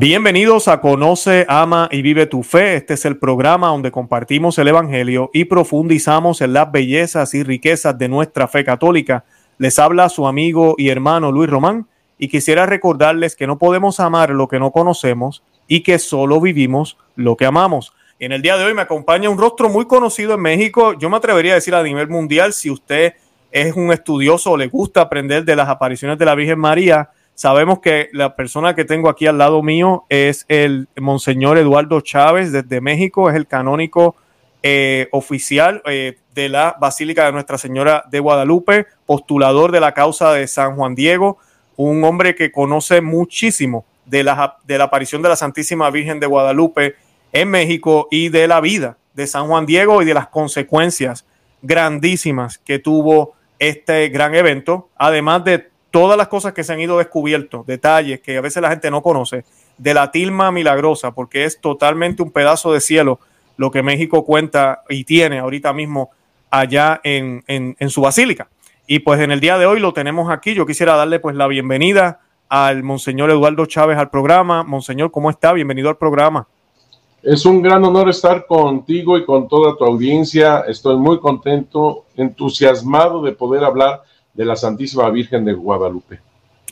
Bienvenidos a Conoce, Ama y Vive tu Fe. Este es el programa donde compartimos el Evangelio y profundizamos en las bellezas y riquezas de nuestra fe católica. Les habla su amigo y hermano Luis Román y quisiera recordarles que no podemos amar lo que no conocemos y que solo vivimos lo que amamos. En el día de hoy me acompaña un rostro muy conocido en México. Yo me atrevería a decir a nivel mundial, si usted es un estudioso o le gusta aprender de las apariciones de la Virgen María, Sabemos que la persona que tengo aquí al lado mío es el Monseñor Eduardo Chávez desde México, es el canónico eh, oficial eh, de la Basílica de Nuestra Señora de Guadalupe, postulador de la causa de San Juan Diego, un hombre que conoce muchísimo de la, de la aparición de la Santísima Virgen de Guadalupe en México y de la vida de San Juan Diego y de las consecuencias grandísimas que tuvo este gran evento, además de todas las cosas que se han ido descubierto, detalles que a veces la gente no conoce, de la tilma milagrosa, porque es totalmente un pedazo de cielo lo que México cuenta y tiene ahorita mismo allá en, en, su basílica. Y pues en el día de hoy lo tenemos aquí. Yo quisiera darle pues la bienvenida al Monseñor Eduardo Chávez al programa. Monseñor, ¿cómo está? Bienvenido al programa. Es un gran honor estar contigo y con toda tu audiencia. Estoy muy contento, entusiasmado de poder hablar de la Santísima Virgen de Guadalupe.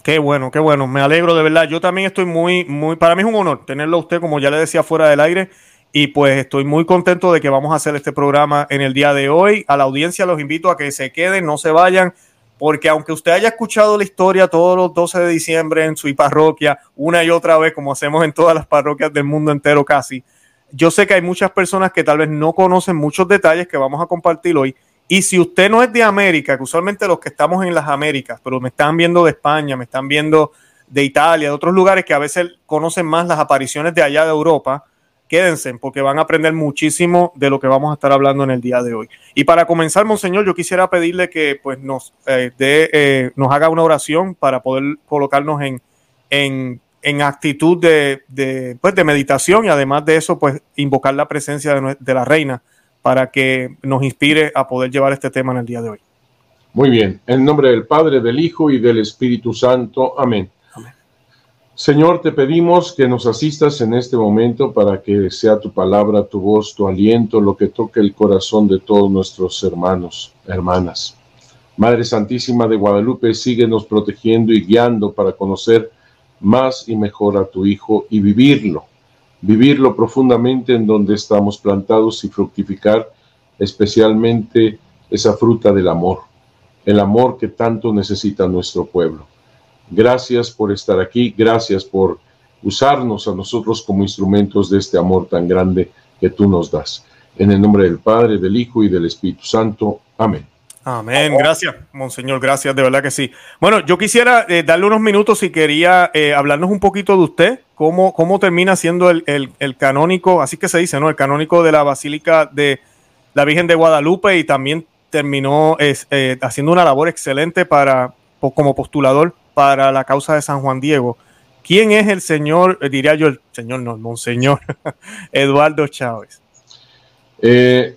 Qué bueno, qué bueno. Me alegro de verdad. Yo también estoy muy, muy, para mí es un honor tenerlo a usted, como ya le decía, fuera del aire. Y pues estoy muy contento de que vamos a hacer este programa en el día de hoy. A la audiencia los invito a que se queden, no se vayan, porque aunque usted haya escuchado la historia todos los 12 de diciembre en su parroquia, una y otra vez, como hacemos en todas las parroquias del mundo entero casi, yo sé que hay muchas personas que tal vez no conocen muchos detalles que vamos a compartir hoy y si usted no es de América, que usualmente los que estamos en las Américas, pero me están viendo de España, me están viendo de Italia, de otros lugares que a veces conocen más las apariciones de allá de Europa, quédense porque van a aprender muchísimo de lo que vamos a estar hablando en el día de hoy. Y para comenzar, Monseñor, yo quisiera pedirle que pues, nos, eh, eh, nos haga una oración para poder colocarnos en, en, en actitud de, de, pues, de meditación y además de eso, pues invocar la presencia de, de la Reina para que nos inspire a poder llevar este tema en el día de hoy. Muy bien, en nombre del Padre, del Hijo y del Espíritu Santo. Amén. Señor, te pedimos que nos asistas en este momento para que sea tu palabra, tu voz, tu aliento, lo que toque el corazón de todos nuestros hermanos, hermanas. Madre Santísima de Guadalupe, síguenos protegiendo y guiando para conocer más y mejor a tu Hijo y vivirlo vivirlo profundamente en donde estamos plantados y fructificar especialmente esa fruta del amor, el amor que tanto necesita nuestro pueblo. Gracias por estar aquí, gracias por usarnos a nosotros como instrumentos de este amor tan grande que tú nos das. En el nombre del Padre, del Hijo y del Espíritu Santo. Amén. Amén, gracias, Monseñor, gracias, de verdad que sí. Bueno, yo quisiera eh, darle unos minutos si quería eh, hablarnos un poquito de usted, cómo, cómo termina siendo el, canónico, así que se dice, ¿no? El canónico de la Basílica de la Virgen de Guadalupe y también terminó eh, haciendo una labor excelente para, como postulador para la causa de San Juan Diego. ¿Quién es el señor, diría yo, el señor, no, el Monseñor Eduardo Chávez? Eh,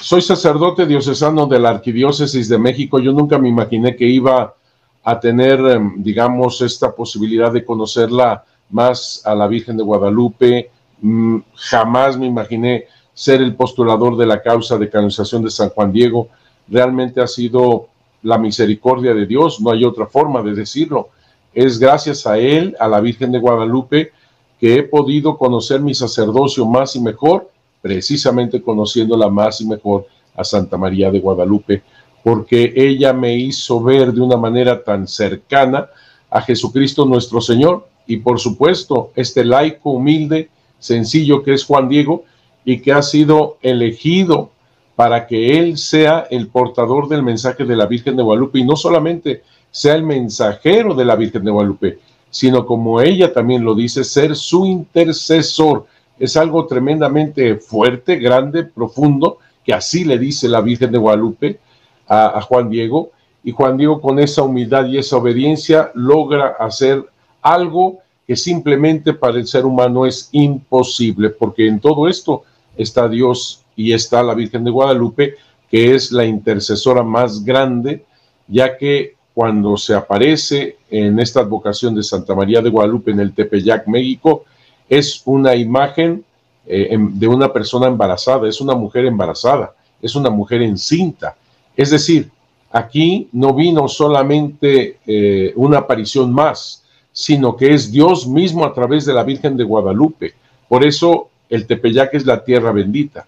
soy sacerdote diocesano de la Arquidiócesis de México. Yo nunca me imaginé que iba a tener, em, digamos, esta posibilidad de conocerla más a la Virgen de Guadalupe. Mm, jamás me imaginé ser el postulador de la causa de canonización de San Juan Diego. Realmente ha sido la misericordia de Dios, no hay otra forma de decirlo. Es gracias a Él, a la Virgen de Guadalupe, que he podido conocer mi sacerdocio más y mejor precisamente conociéndola más y mejor a Santa María de Guadalupe, porque ella me hizo ver de una manera tan cercana a Jesucristo nuestro Señor y por supuesto este laico humilde, sencillo que es Juan Diego y que ha sido elegido para que él sea el portador del mensaje de la Virgen de Guadalupe y no solamente sea el mensajero de la Virgen de Guadalupe, sino como ella también lo dice, ser su intercesor es algo tremendamente fuerte, grande, profundo, que así le dice la Virgen de Guadalupe a, Juan Diego, y Juan Diego con esa humildad y esa obediencia logra hacer algo que simplemente para el ser humano es imposible, porque en todo esto está Dios y está la Virgen de Guadalupe, que es la intercesora más grande, ya que cuando se aparece en esta advocación de Santa María de Guadalupe en el Tepeyac, México, es una imagen eh, em, de una persona embarazada, es una mujer embarazada, es una mujer encinta. Es decir, aquí no vino solamente eh, una aparición más, sino que es Dios mismo a través de la Virgen de Guadalupe. Por eso el Tepeyac es la tierra bendita.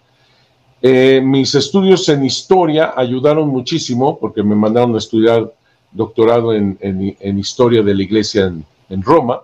Eh, mis estudios en historia ayudaron muchísimo porque me mandaron a estudiar doctorado en, historia de la iglesia en, Roma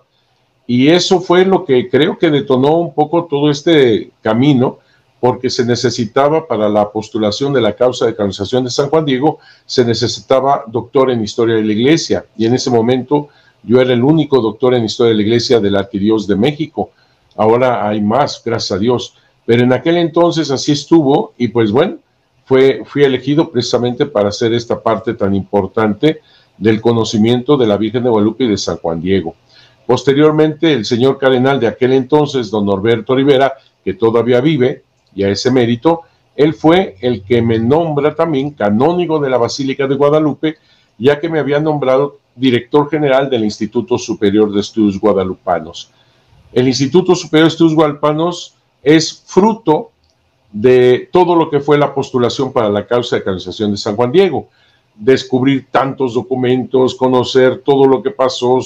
y eso fue lo que creo que detonó un poco todo este camino porque se necesitaba para la postulación de la causa de canonización de San Juan Diego, se necesitaba doctor en historia de la iglesia y en ese momento yo era el único doctor en historia de la iglesia del Arquidios de México. Ahora hay más, gracias a Dios. Pero en aquel entonces así estuvo y pues bueno, fue, fui elegido precisamente para hacer esta parte tan importante del conocimiento de la Virgen de Guadalupe y de San Juan Diego. Posteriormente, el señor cardenal de aquel entonces, don Norberto Rivera, que todavía vive, y a ese mérito, él fue el que me nombra también canónigo de la Basílica de Guadalupe, ya que me había nombrado director general del Instituto Superior de Estudios Guadalupanos. El Instituto Superior de Estudios Guadalupanos es fruto de todo lo que fue la postulación para la causa de canonización de San Juan Diego. Descubrir tantos documentos, conocer todo lo que pasó,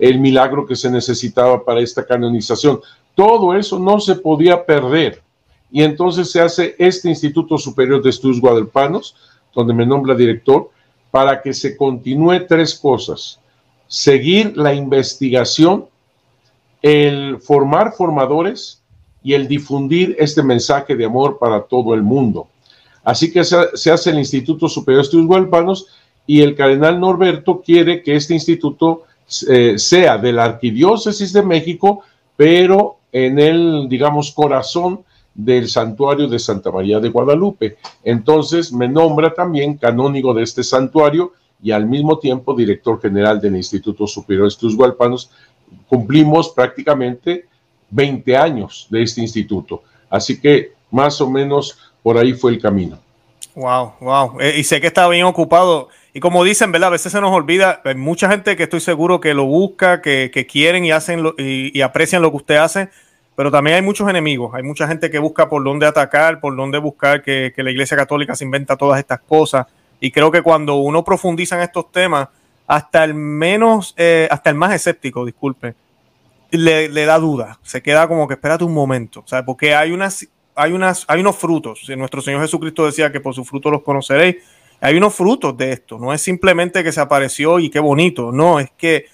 el milagro que se necesitaba para esta canonización. Todo eso no se podía perder. Y entonces se hace este Instituto Superior de Estudios Guadalupanos, donde me nombra director, para que se continúe tres cosas. Seguir la investigación, el formar formadores, y el difundir este mensaje de amor para todo el mundo. Así que se, hace el Instituto Superior de Estudios Guadalupanos y el cardenal Norberto quiere que este instituto eh, sea de la Arquidiócesis de México, pero en el, digamos, corazón del santuario de Santa María de Guadalupe. Entonces me nombra también canónigo de este santuario y al mismo tiempo director general del Instituto Superior de Estudios Guadalupanos. Cumplimos prácticamente 20 años de este instituto. Así que más o menos por ahí fue el camino. Wow, wow. Eh, y sé que está bien ocupado. Y como dicen, ¿verdad? A veces se nos olvida, hay mucha gente que estoy seguro que lo busca, que, quieren y hacen y, aprecian lo que usted hace, pero también hay muchos enemigos. Hay mucha gente que busca por dónde atacar, por dónde buscar que, la Iglesia Católica se inventa todas estas cosas. Y creo que cuando uno profundiza en estos temas, hasta el menos, eh, hasta el más escéptico, disculpe, le, da duda, se queda como que espérate un momento, ¿sabes? Porque hay unas, hay hay unos frutos. Nuestro Señor Jesucristo decía que por sus frutos los conoceréis. Hay unos frutos de esto. No es simplemente que se apareció y qué bonito. No, es que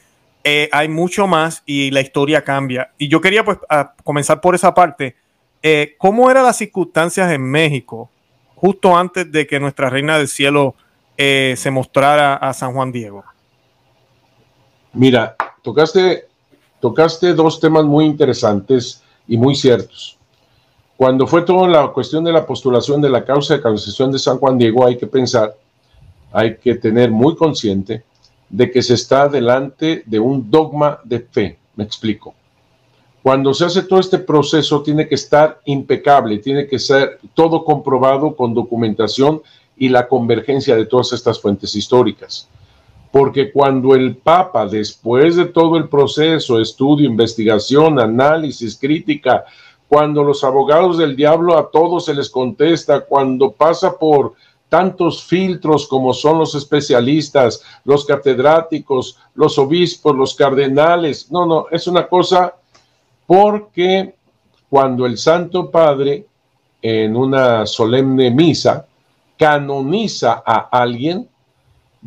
eh, hay mucho más y la historia cambia. Y yo quería pues comenzar por esa parte. Eh, ¿Cómo eran las circunstancias en México justo antes de que nuestra Reina del Cielo eh, se mostrara a San Juan Diego? Mira, tocaste tocaste dos temas muy interesantes y muy ciertos. Cuando fue toda la cuestión de la postulación de la causa de canonización de San Juan Diego, hay que pensar, hay que tener muy consciente de que se está delante de un dogma de fe. Me explico. Cuando se hace todo este proceso, tiene que estar impecable, tiene que ser todo comprobado con documentación y la convergencia de todas estas fuentes históricas porque cuando el Papa, después de todo el proceso, estudio, investigación, análisis, crítica, cuando los abogados del diablo a todos se les contesta, cuando pasa por tantos filtros como son los especialistas, los catedráticos, los obispos, los cardenales, no, no, es una cosa porque cuando el Santo Padre en una solemne misa canoniza a alguien,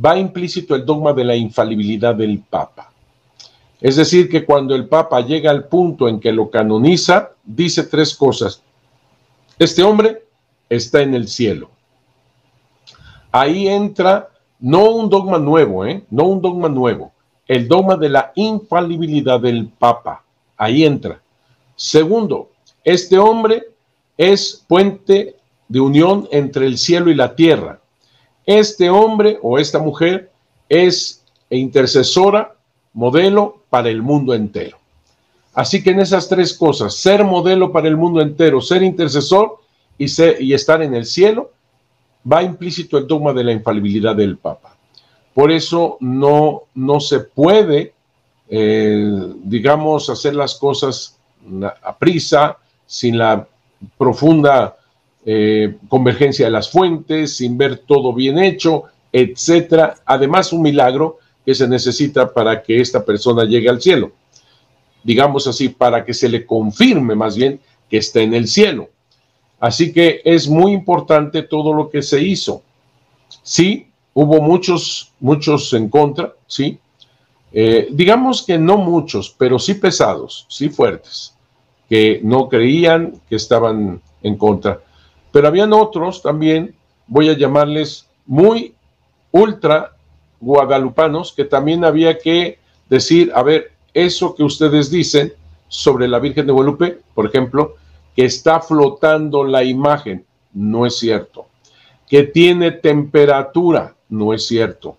va implícito el dogma de la infalibilidad del Papa. Es decir, que cuando el Papa llega al punto en que lo canoniza, dice tres cosas. Este hombre está en el cielo. Ahí entra no un dogma nuevo, ¿eh? no un dogma nuevo, el dogma de la infalibilidad del Papa. Ahí entra. Segundo, este hombre es puente de unión entre el cielo y la tierra. Este hombre o esta mujer es intercesora, modelo para el mundo entero. Así que en esas tres cosas, ser modelo para el mundo entero, ser intercesor y, estar en el cielo, va implícito el dogma de la infalibilidad del Papa. Por eso no, no se puede, eh, digamos, hacer las cosas prisa, sin la profunda eh, convergencia de las fuentes, sin ver todo bien hecho, etcétera. Además, un milagro que se necesita para que esta persona llegue al cielo. Digamos así, para que se le confirme más bien que está en el cielo. Así que es muy importante todo lo que se hizo. Sí, hubo muchos, muchos en contra, sí. Eh, digamos que no muchos, pero sí pesados, sí fuertes, que no creían que estaban en contra. Pero habían otros también, voy a llamarles muy ultra guadalupanos, que también había que decir, a ver, eso que ustedes dicen sobre la Virgen de Guadalupe, por ejemplo, que está flotando la imagen, no es cierto. Que tiene temperatura, no es cierto.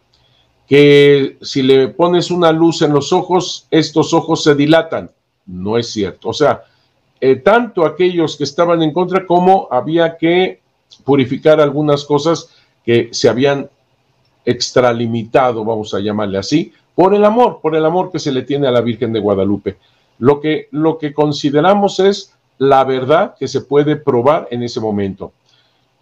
Que si le pones una luz en los ojos, estos ojos se dilatan, no es cierto. O sea, eh, tanto aquellos que estaban en contra como había que purificar algunas cosas que se habían extralimitado, vamos a llamarle así, por el amor, por el amor que se le tiene a la Virgen de Guadalupe. Lo que, lo que consideramos es la verdad que se puede probar en ese momento.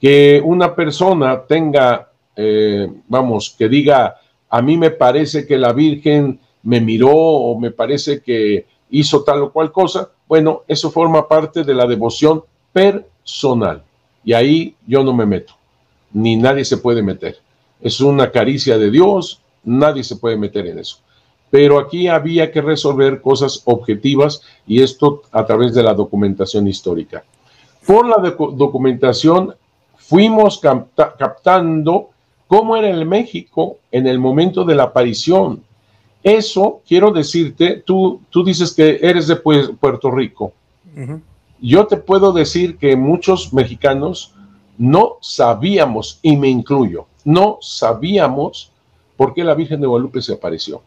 Que una persona tenga, eh, vamos, que diga, a mí me parece que la Virgen me miró o me parece que hizo tal o cual cosa, bueno, eso forma parte de la devoción personal. Y ahí yo no me meto, ni nadie se puede meter. Es una caricia de Dios, nadie se puede meter en eso. Pero aquí había que resolver cosas objetivas y esto a través de la documentación histórica. Por la documentación fuimos captando cómo era el México en el momento de la aparición, eso, quiero decirte, tú, tú dices que eres de Puerto Rico. Yo te puedo decir que muchos mexicanos no sabíamos, y me incluyo, no sabíamos por qué la Virgen de Guadalupe se apareció.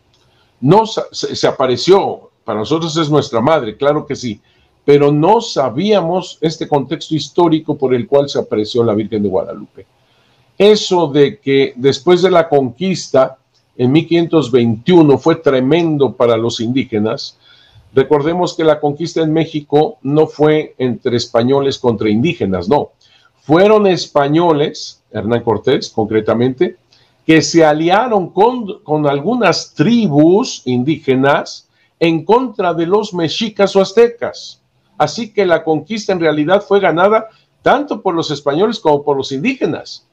No se, se apareció, para nosotros es nuestra madre, claro que sí, pero no sabíamos este contexto histórico por el cual se apareció la Virgen de Guadalupe. Eso de que después de la conquista, en 1521 fue tremendo para los indígenas. Recordemos que la conquista en México no fue entre españoles contra indígenas, no. Fueron españoles, Hernán Cortés concretamente, que se aliaron con, con algunas tribus indígenas en contra de los mexicas o aztecas. Así que la conquista en realidad fue ganada tanto por los españoles como por los indígenas.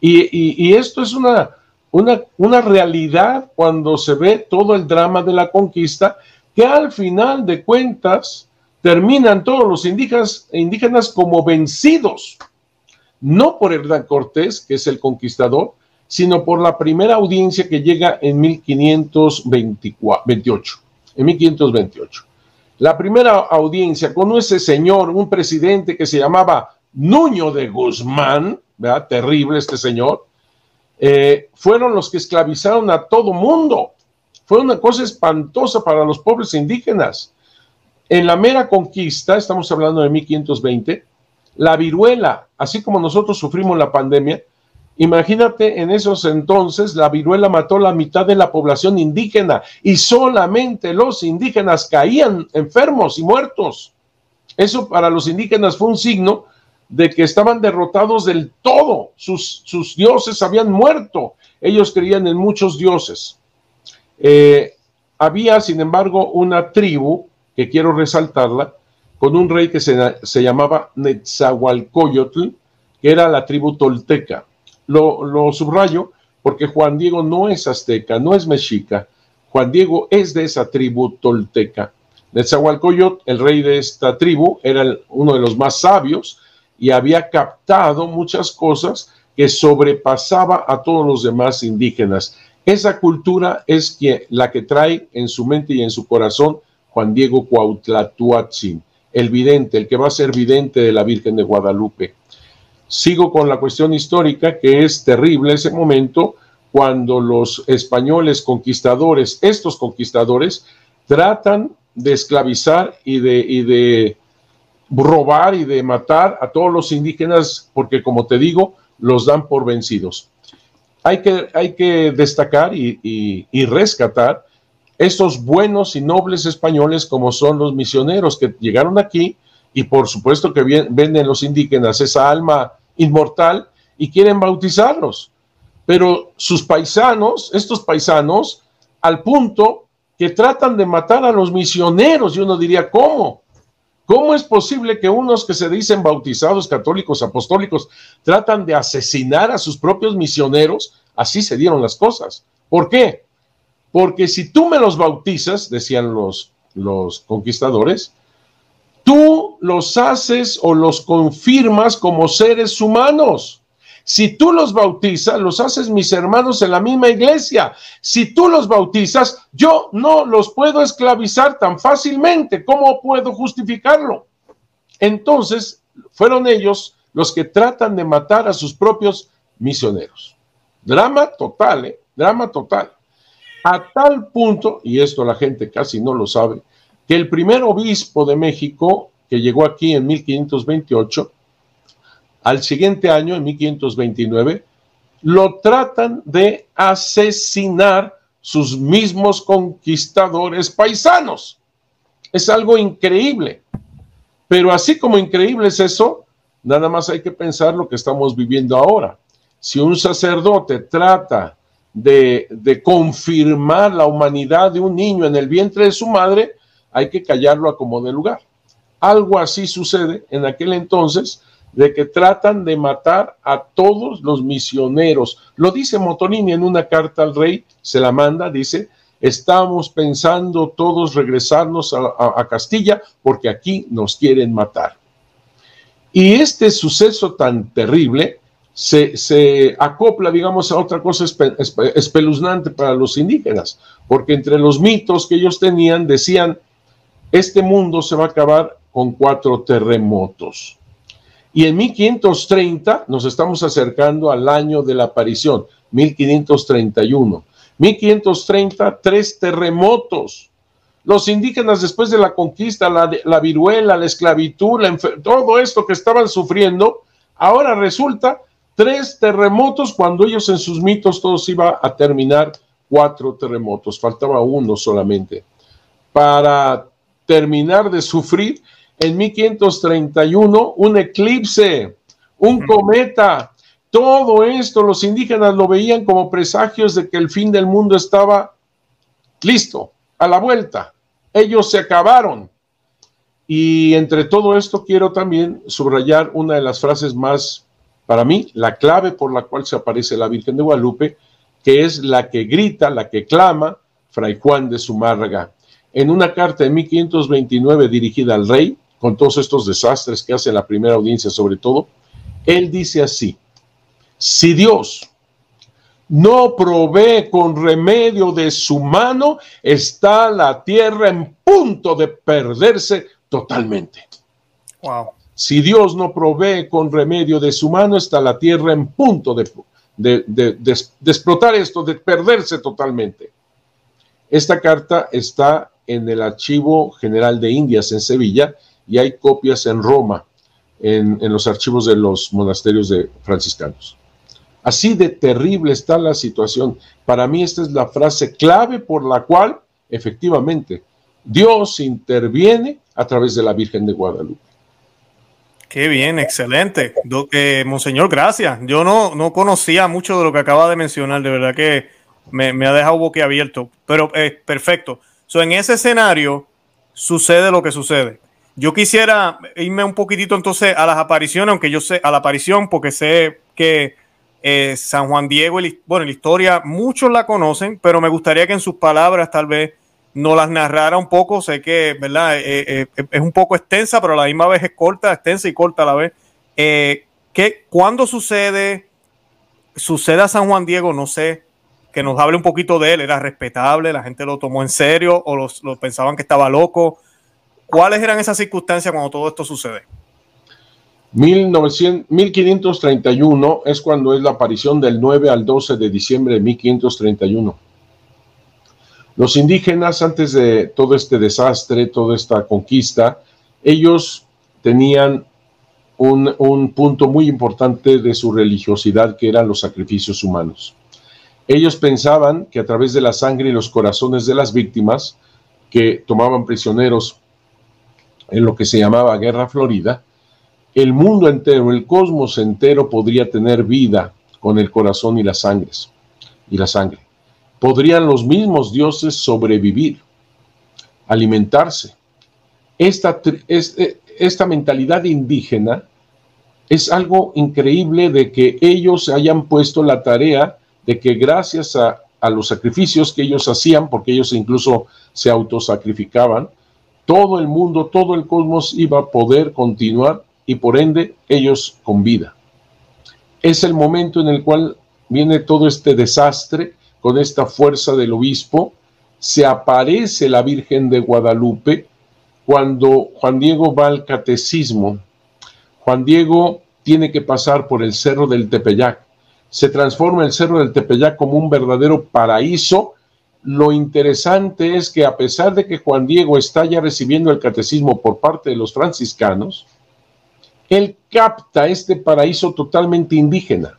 y esto es una, una, realidad cuando se ve todo el drama de la conquista, que al final de cuentas terminan todos los indígenas, indígenas como vencidos, no por Hernán Cortés, que es el conquistador, sino por la primera audiencia que llega en 1528, en 1528. La primera audiencia con ese señor, un presidente que se llamaba Nuño de Guzmán. Terrible este señor, eh, fueron los que esclavizaron a todo mundo. Fue una cosa espantosa para los pobres indígenas. En la mera conquista, estamos hablando de 1520, la viruela, así como nosotros sufrimos la pandemia, imagínate en esos entonces, la viruela mató la mitad de la población indígena y solamente los indígenas caían enfermos y muertos. Eso para los indígenas fue un signo de que estaban derrotados del todo, sus, sus dioses habían muerto, ellos creían en muchos dioses. Eh, había, sin embargo, una tribu, que quiero resaltarla, con un rey que se, se llamaba Netzahualcoyotl, que era la tribu tolteca. Lo, subrayo porque Juan Diego no es azteca, no es mexica. Juan Diego es de esa tribu tolteca. Netzahualcoyotl, el rey de esta tribu, era uno de los más sabios, y había captado muchas cosas que sobrepasaba a todos los demás indígenas. Esa cultura es la que trae en su mente y en su corazón Juan Diego Cuautlatuatzin, el vidente, el que va a ser vidente de la Virgen de Guadalupe. Sigo con la cuestión histórica, que es terrible ese momento cuando los españoles conquistadores, estos conquistadores, tratan de esclavizar y de, y de robar y de matar a todos los indígenas porque, como te digo, los dan por vencidos. Hay que, hay que destacar y, rescatar estos buenos y nobles españoles como son los misioneros que llegaron aquí y por supuesto que venden los indígenas esa alma inmortal y quieren bautizarlos. Pero sus paisanos, estos paisanos, al punto que tratan de matar a los misioneros, y uno diría, ¿cómo? ¿Cómo es posible que unos que se dicen bautizados católicos apostólicos tratan de asesinar a sus propios misioneros? Así se dieron las cosas. ¿Por qué? Porque si tú me los bautizas, decían los, los conquistadores, tú los haces o los confirmas como seres humanos. Si tú los bautizas, los haces mis hermanos en la misma iglesia. Si tú los bautizas, yo no los puedo esclavizar tan fácilmente. ¿Cómo puedo justificarlo? Entonces, fueron ellos los que tratan de matar a sus propios misioneros. Drama total, ¿eh? Drama total. A tal punto, y esto la gente casi no lo sabe, que el primer obispo de México, que llegó aquí en 1528, al siguiente año, en 1529, lo tratan de asesinar sus mismos conquistadores paisanos. Es algo increíble. Pero así como increíble es eso, nada más hay que pensar lo que estamos viviendo ahora. Si un sacerdote trata de, confirmar la humanidad de un niño en el vientre de su madre, hay que callarlo a como de lugar. Algo así sucede en aquel entonces de que tratan de matar a todos los misioneros. Lo dice Motonini en una carta al rey, se la manda, dice, estamos pensando todos regresarnos a, Castilla porque aquí nos quieren matar. Y este suceso tan terrible se, acopla, digamos, a otra cosa espeluznante para los indígenas, porque entre los mitos que ellos tenían decían, este mundo se va a acabar con cuatro terremotos. Y en 1530 nos estamos acercando al año de la aparición, 1531. 1530, tres terremotos. Los indígenas después de la conquista, la, viruela, la esclavitud, todo esto que estaban sufriendo, ahora resulta tres terremotos cuando ellos en sus mitos todos iba a terminar cuatro terremotos, faltaba uno solamente. Para terminar de sufrir, en 1531 un eclipse, un cometa. Todo esto los indígenas lo veían como presagios de que el fin del mundo estaba listo, a la vuelta. Ellos se acabaron. Y entre todo esto quiero también subrayar una de las frases más, para mí, la clave por la cual se aparece la Virgen de Guadalupe, que es la que grita, la que clama, Fray Juan de Zumárraga. En una carta de 1529 dirigida al rey, con todos estos desastres que hace la primera audiencia sobre todo, él dice así, si Dios no provee con remedio de su mano, está la tierra en punto de perderse totalmente. Wow. Si Dios no provee con remedio de su mano, está la tierra en punto de, de, explotar esto, de perderse totalmente. Esta carta está en el Archivo General de Indias en Sevilla y hay copias en Roma, en, los archivos de los monasterios de franciscanos. Así de terrible está la situación. Para mí esta es la frase clave por la cual efectivamente Dios interviene a través de la Virgen de Guadalupe. Qué bien, excelente. Eh, Monseñor, gracias. Yo no, no conocía mucho de lo que acaba de mencionar, de verdad que me, ha dejado boquiabierto, pero es eh, perfecto. So, en ese escenario sucede lo que sucede. Yo quisiera irme un poquitito entonces a las apariciones, aunque yo sé a la aparición, porque sé que eh, San Juan Diego, bueno, la historia muchos la conocen, pero me gustaría que en sus palabras tal vez nos las narrara un poco. Sé que, ¿verdad? Eh, eh, es un poco extensa, pero la misma vez es corta, extensa y corta a la vez. ¿qué, ¿Cuándo sucede? ¿Sucede a San Juan Diego? No sé. Que nos hable un poquito de él. ¿Era respetable? ¿La gente lo tomó en serio? ¿O los, pensaban que estaba loco? ¿Cuáles eran esas circunstancias cuando todo esto sucede? 1531 es cuando es la aparición del 9 al 12 de diciembre de 1531. Los indígenas, antes de todo este desastre, toda esta conquista, ellos tenían un, punto muy importante de su religiosidad, que eran los sacrificios humanos. Ellos pensaban que a través de la sangre y los corazones de las víctimas que tomaban prisioneros en lo que se llamaba Guerra Florida, el mundo entero, el cosmos entero podría tener vida con el corazón y las sangres y la sangre. Podrían los mismos dioses sobrevivir, alimentarse. Esta, eh, esta mentalidad indígena es algo increíble de que ellos hayan puesto la tarea de que gracias a, a los sacrificios que ellos hacían, porque ellos incluso se autosacrificaban, todo el mundo, todo el cosmos iba a poder continuar y por ende ellos con vida. Es el momento en el cual viene todo este desastre con esta fuerza del obispo, se aparece la Virgen de Guadalupe cuando Juan Diego va al catecismo. Juan Diego tiene que pasar por el cerro del Tepeyac. Se transforma el cerro del Tepeyac como un verdadero paraíso. Lo interesante es que a pesar de que Juan Diego está ya recibiendo el catecismo por parte de los franciscanos, él capta este paraíso totalmente indígena.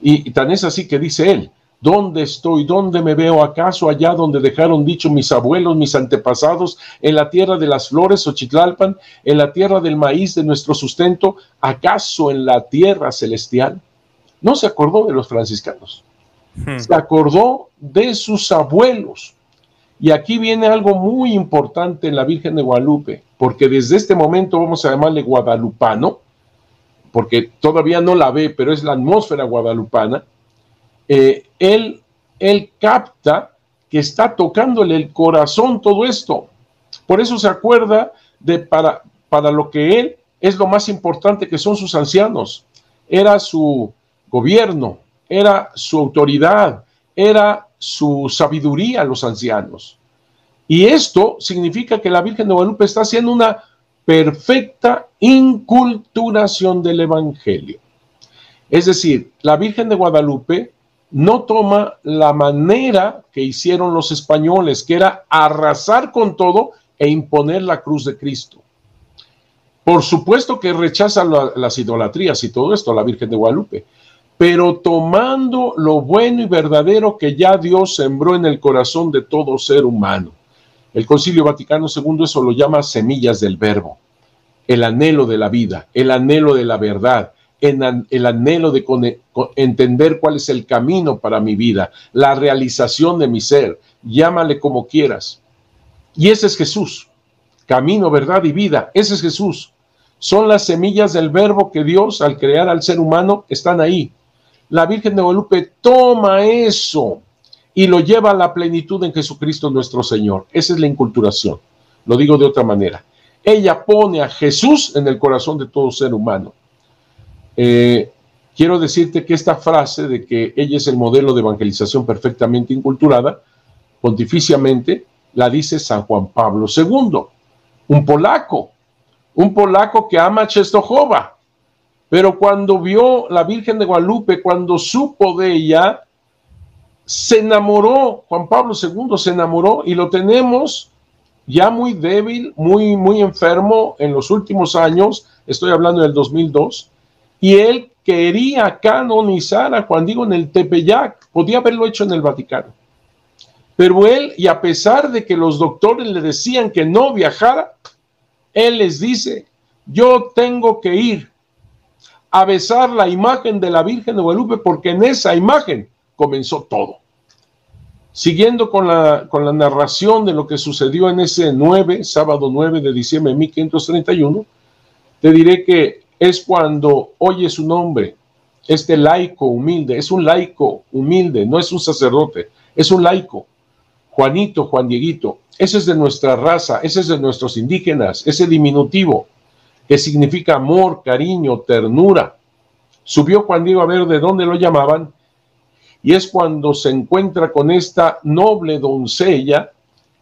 Y, tan es así que dice él, ¿Dónde estoy? ¿Dónde me veo? ¿Acaso allá donde dejaron dicho mis abuelos, mis antepasados, en la tierra de las flores, Ochitlalpan, en la tierra del maíz de nuestro sustento? ¿Acaso en la tierra celestial? No se acordó de los franciscanos, hmm. se acordó de sus abuelos. Y aquí viene algo muy importante en la Virgen de Guadalupe, porque desde este momento vamos a llamarle guadalupano, porque todavía no la ve, pero es la atmósfera guadalupana eh, él, él capta que está tocándole el corazón todo esto. Por eso se acuerda de para, para lo que él es lo más importante que son sus ancianos. Era su gobierno, era su autoridad, era su sabiduría los ancianos. Y esto significa que la Virgen de Guadalupe está haciendo una perfecta inculturación del Evangelio. Es decir, la Virgen de Guadalupe no toma la manera que hicieron los españoles, que era arrasar con todo e imponer la cruz de Cristo. Por supuesto que rechaza las idolatrías y todo esto, la Virgen de Guadalupe, pero tomando lo bueno y verdadero que ya Dios sembró en el corazón de todo ser humano. El Concilio Vaticano II eso lo llama semillas del verbo, el anhelo de la vida, el anhelo de la verdad, en el anhelo de entender cuál es el camino para mi vida, la realización de mi ser, llámale como quieras. Y ese es Jesús, camino, verdad y vida, ese es Jesús. Son las semillas del verbo que Dios al crear al ser humano están ahí. La Virgen de Guadalupe toma eso y lo lleva a la plenitud en Jesucristo nuestro Señor. Esa es la inculturación. Lo digo de otra manera. Ella pone a Jesús en el corazón de todo ser humano eh, quiero decirte que esta frase de que ella es el modelo de evangelización perfectamente inculturada, pontificiamente, la dice San Juan Pablo II, un polaco, un polaco que ama a Czestochowa, pero cuando vio la Virgen de Guadalupe, cuando supo de ella, se enamoró, Juan Pablo II se enamoró y lo tenemos ya muy débil, muy, muy enfermo en los últimos años, estoy hablando del 2002, y él quería canonizar a Juan Diego en el Tepeyac, podía haberlo hecho en el Vaticano. Pero él, y a pesar de que los doctores le decían que no viajara, él les dice, yo tengo que ir a besar la imagen de la Virgen de Guadalupe porque en esa imagen comenzó todo. Siguiendo con la, con la narración de lo que sucedió en ese 9, sábado 9 de diciembre de 1531, te diré que es cuando oye su nombre, este laico humilde, es un laico humilde, no es un sacerdote, es un laico. Juanito, Juan Dieguito, ese es de nuestra raza, ese es de nuestros indígenas, ese diminutivo que significa amor, cariño, ternura. Subió Juan Diego a ver de dónde lo llamaban y es cuando se encuentra con esta noble doncella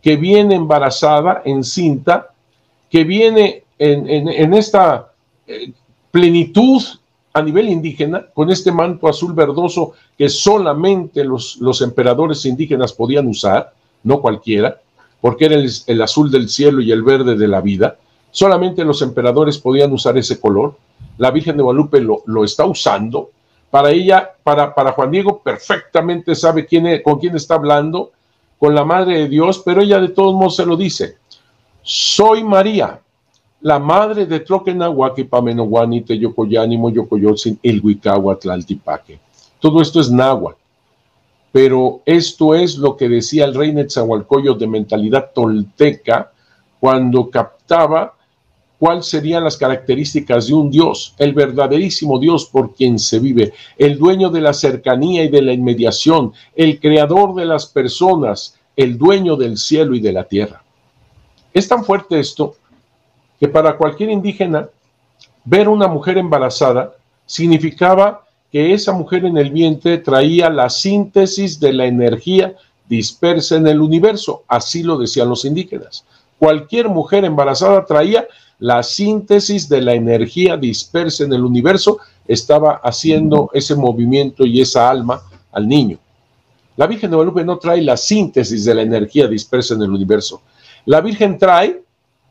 que viene embarazada, encinta, que viene en, esta eh, plenitud a nivel indígena, con este manto azul verdoso que solamente los, los emperadores indígenas podían usar, no cualquiera, porque era el, azul del cielo y el verde de la vida, solamente los emperadores podían usar ese color. La Virgen de Guadalupe lo, lo está usando Para ella, para, para Juan Diego, perfectamente sabe quién con quién está hablando, con la Madre de Dios, pero ella de todos modos se lo dice. Soy María, la madre de Troquenahuaque, Pamenoguani, Teyocoyani, Moyocoyotzin, el Tlaltipaque. Todo esto es náhuatl. Pero esto es lo que decía el rey Netzahualcoyo de mentalidad tolteca cuando captaba cuáles serían las características de un Dios, el verdaderísimo Dios por quien se vive, el dueño de la cercanía y de la inmediación, el creador de las personas, el dueño del cielo y de la tierra. Es tan fuerte esto que para cualquier indígena ver una mujer embarazada significaba que esa mujer en el vientre traía la síntesis de la energía dispersa en el universo, así lo decían los indígenas. Cualquier mujer embarazada traía la síntesis de la energía dispersa en el universo, estaba haciendo ese movimiento y esa alma al niño. La Virgen de Guadalupe no trae la síntesis de la energía dispersa en el universo. La Virgen trae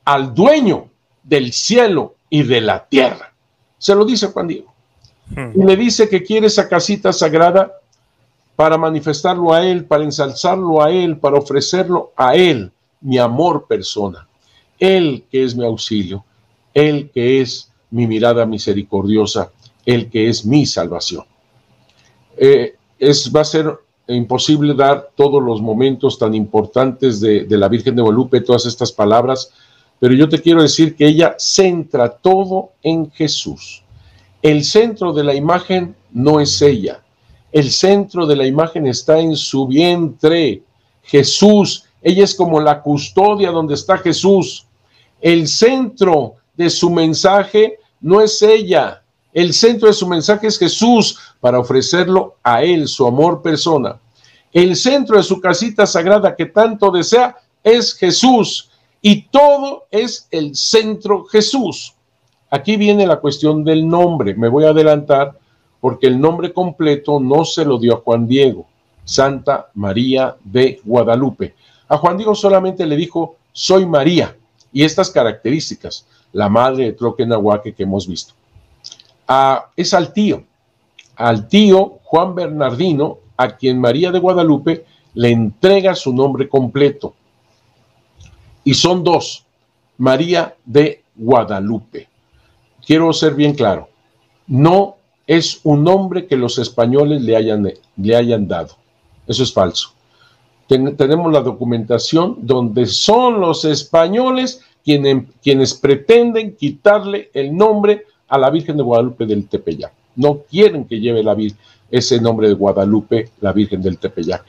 al dueño del cielo y de la tierra. Se lo dice Juan Diego. Hmm. Y le dice que quiere esa casita sagrada para manifestarlo a Él, para ensalzarlo a Él, para ofrecerlo a Él, mi amor persona. Él que es mi auxilio, Él que es mi mirada misericordiosa, Él que es mi salvación. Eh, es, va a ser imposible dar todos los momentos tan importantes de, de la Virgen de Guadalupe, todas estas palabras, pero yo te quiero decir que ella centra todo en Jesús. El centro de la imagen no es ella, el centro de la imagen está en su vientre, Jesús. Ella es como la custodia donde está Jesús. El centro de su mensaje no es ella. El centro de su mensaje es Jesús para ofrecerlo a Él, su amor persona. El centro de su casita sagrada que tanto desea es Jesús. Y todo es el centro Jesús. Aquí viene la cuestión del nombre. Me voy a adelantar porque el nombre completo no se lo dio a Juan Diego, Santa María de Guadalupe. A Juan Diego solamente le dijo, soy María y estas características, la madre de Troquenahuaque que hemos visto. Ah, es al tío, al tío Juan Bernardino, a quien María de Guadalupe le entrega su nombre completo. Y son dos, María de Guadalupe. Quiero ser bien claro, no es un nombre que los españoles le hayan, le hayan dado. Eso es falso tenemos la documentación donde son los españoles quienes, quienes pretenden quitarle el nombre a la Virgen de Guadalupe del Tepeyac. No quieren que lleve la, ese nombre de Guadalupe, la Virgen del Tepeyac.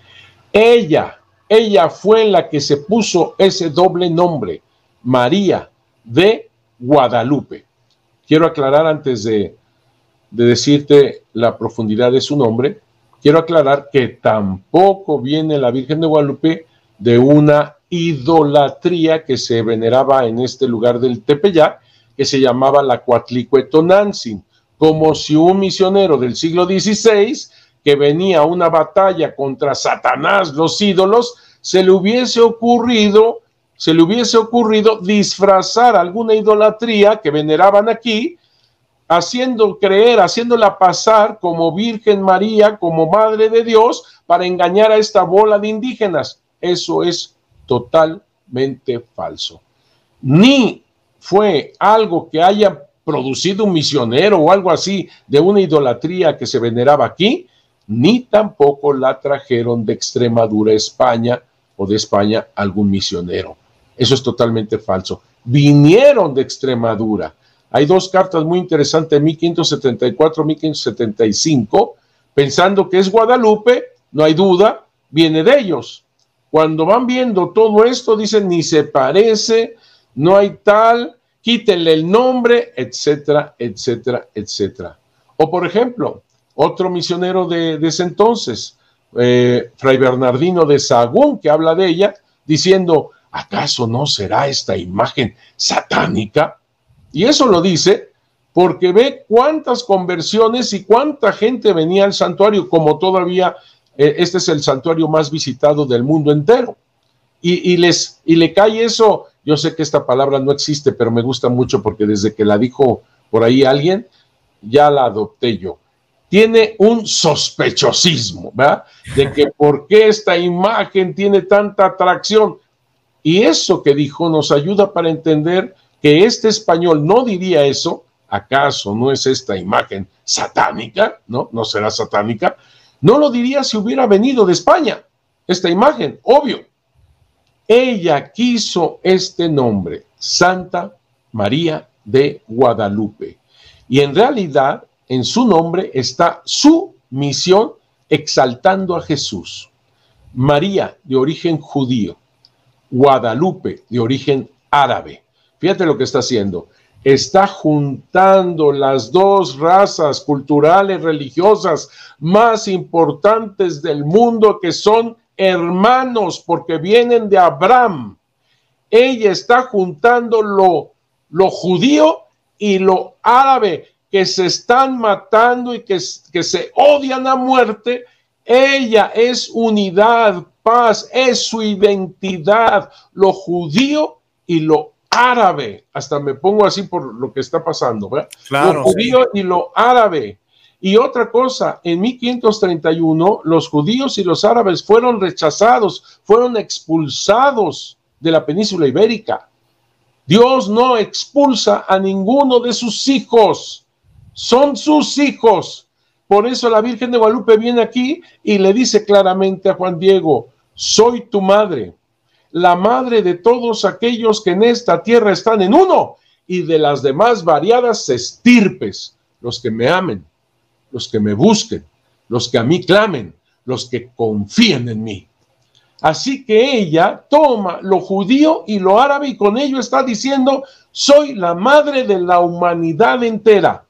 Ella, ella fue la que se puso ese doble nombre, María de Guadalupe. Quiero aclarar antes de, de decirte la profundidad de su nombre, quiero aclarar que tampoco viene la Virgen de Guadalupe de una idolatría que se veneraba en este lugar del Tepeyac, que se llamaba la Cuatlicuetonantzin, como si un misionero del siglo XVI que venía una batalla contra Satanás, los ídolos, se le hubiese ocurrido, se le hubiese ocurrido disfrazar alguna idolatría que veneraban aquí haciendo creer, haciéndola pasar como Virgen María, como Madre de Dios, para engañar a esta bola de indígenas. Eso es totalmente falso. Ni fue algo que haya producido un misionero o algo así de una idolatría que se veneraba aquí, ni tampoco la trajeron de Extremadura, España o de España algún misionero. Eso es totalmente falso. Vinieron de Extremadura hay dos cartas muy interesantes, 1574, 1575, pensando que es Guadalupe, no hay duda, viene de ellos. Cuando van viendo todo esto, dicen, ni se parece, no hay tal, quítenle el nombre, etcétera, etcétera, etcétera. O por ejemplo, otro misionero de, ese entonces, eh, Fray Bernardino de Sagún, que habla de ella, diciendo, ¿acaso no será esta imagen satánica? Y eso lo dice porque ve cuántas conversiones y cuánta gente venía al santuario, como todavía eh, este es el santuario más visitado del mundo entero. Y, les, y le cae eso, yo sé que esta palabra no existe, pero me gusta mucho porque desde que la dijo por ahí alguien, ya la adopté yo. Tiene un sospechosismo, ¿verdad? De que por qué esta imagen tiene tanta atracción. Y eso que dijo nos ayuda para entender que este español no diría eso. ¿Acaso no es esta imagen satánica? ¿No? ¿No será satánica? No lo diría si hubiera venido de España, esta imagen, obvio. Ella quiso este nombre, Santa María de Guadalupe. Y en realidad en su nombre está su misión exaltando a Jesús. María, de origen judío. Guadalupe, de origen árabe. Fíjate lo que está haciendo. Está juntando las dos razas culturales, religiosas más importantes del mundo que son hermanos porque vienen de Abraham. Ella está juntando lo, lo judío y lo árabe que se están matando y que, que se odian a muerte, ella es unidad, paz, es su identidad, lo judío y lo árabe. Hasta me pongo así por lo que está pasando, ¿verdad? lo judío y lo árabe. Y otra cosa, en 1531 los judíos y los árabes fueron rechazados, fueron expulsados de la península ibérica. Dios no expulsa a ninguno de sus hijos son sus hijos. Por eso la Virgen de Guadalupe viene aquí y le dice claramente a Juan Diego, soy tu madre, la madre de todos aquellos que en esta tierra están en uno y de las demás variadas estirpes, los que me amen, los que me busquen, los que a mí clamen, los que confíen en mí. Así que ella toma lo judío y lo árabe y con ello está diciendo, soy la madre de la humanidad entera.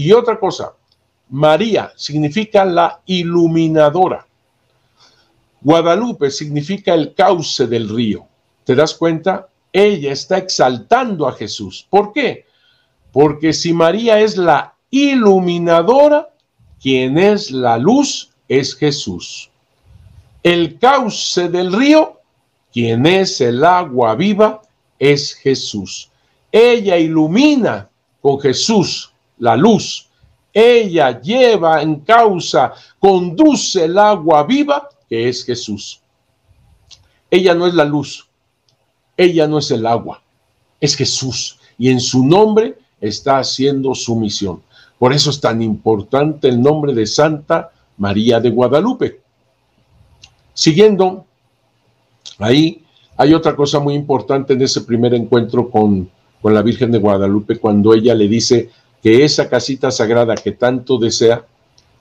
Y otra cosa, María significa la iluminadora. Guadalupe significa el cauce del río. ¿Te das cuenta? Ella está exaltando a Jesús. ¿Por qué? Porque si María es la iluminadora, quien es la luz es Jesús. El cauce del río, quien es el agua viva, es Jesús. Ella ilumina con Jesús la luz. Ella lleva en causa, conduce el agua viva, que es Jesús. Ella no es la luz, ella no es el agua, es Jesús. Y en su nombre está haciendo su misión. Por eso es tan importante el nombre de Santa María de Guadalupe. Siguiendo, ahí hay otra cosa muy importante en ese primer encuentro con, con la Virgen de Guadalupe, cuando ella le dice, que esa casita sagrada que tanto desea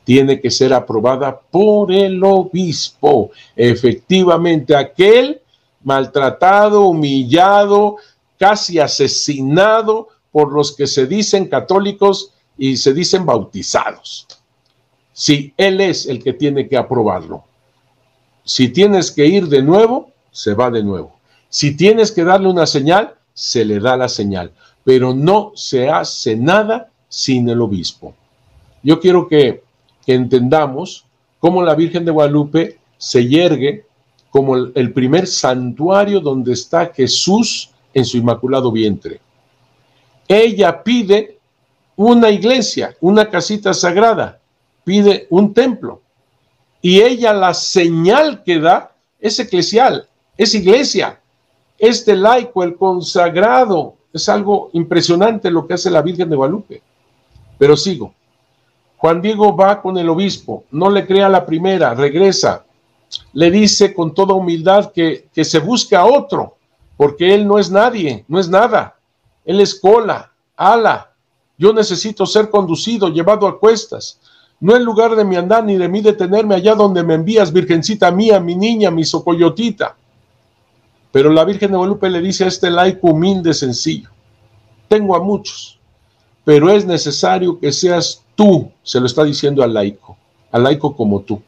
tiene que ser aprobada por el obispo. Efectivamente, aquel maltratado, humillado, casi asesinado por los que se dicen católicos y se dicen bautizados. Si él es el que tiene que aprobarlo. Si tienes que ir de nuevo, se va de nuevo. Si tienes que darle una señal, se le da la señal pero no se hace nada sin el obispo. Yo quiero que, entendamos cómo la Virgen de Guadalupe se yergue como el, primer santuario donde está Jesús en su inmaculado vientre. Ella pide una iglesia, una casita sagrada, pide un templo. Y ella la señal que da es eclesial, es iglesia. Este laico, el consagrado, es algo impresionante lo que hace la Virgen de Guadalupe. Pero sigo. Juan Diego va con el obispo, no le crea la primera, regresa, le dice con toda humildad que, que se busque a otro, porque él no es nadie, no es nada. Él es cola, ala. Yo necesito ser conducido, llevado a cuestas. No es lugar de mi andar ni de mí detenerme allá donde me envías, virgencita mía, mi niña, mi socoyotita. Pero la Virgen de Guadalupe le dice a este laico humilde, sencillo, tengo a muchos, pero es necesario que seas tú, se lo está diciendo al laico, al laico como tú.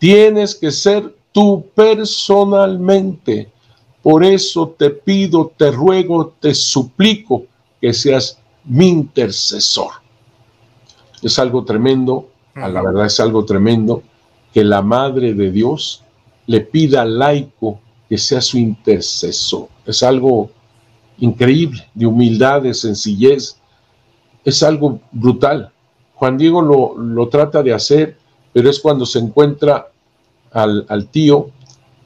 Tienes que ser tú personalmente. Por eso te pido, te ruego, te suplico que seas mi intercesor. Es algo tremendo, a la verdad es algo tremendo, que la Madre de Dios le pida al laico que sea su intercesor. Es algo increíble, de humildad, de sencillez. Es algo brutal. Juan Diego lo, lo trata de hacer, pero es cuando se encuentra al, al tío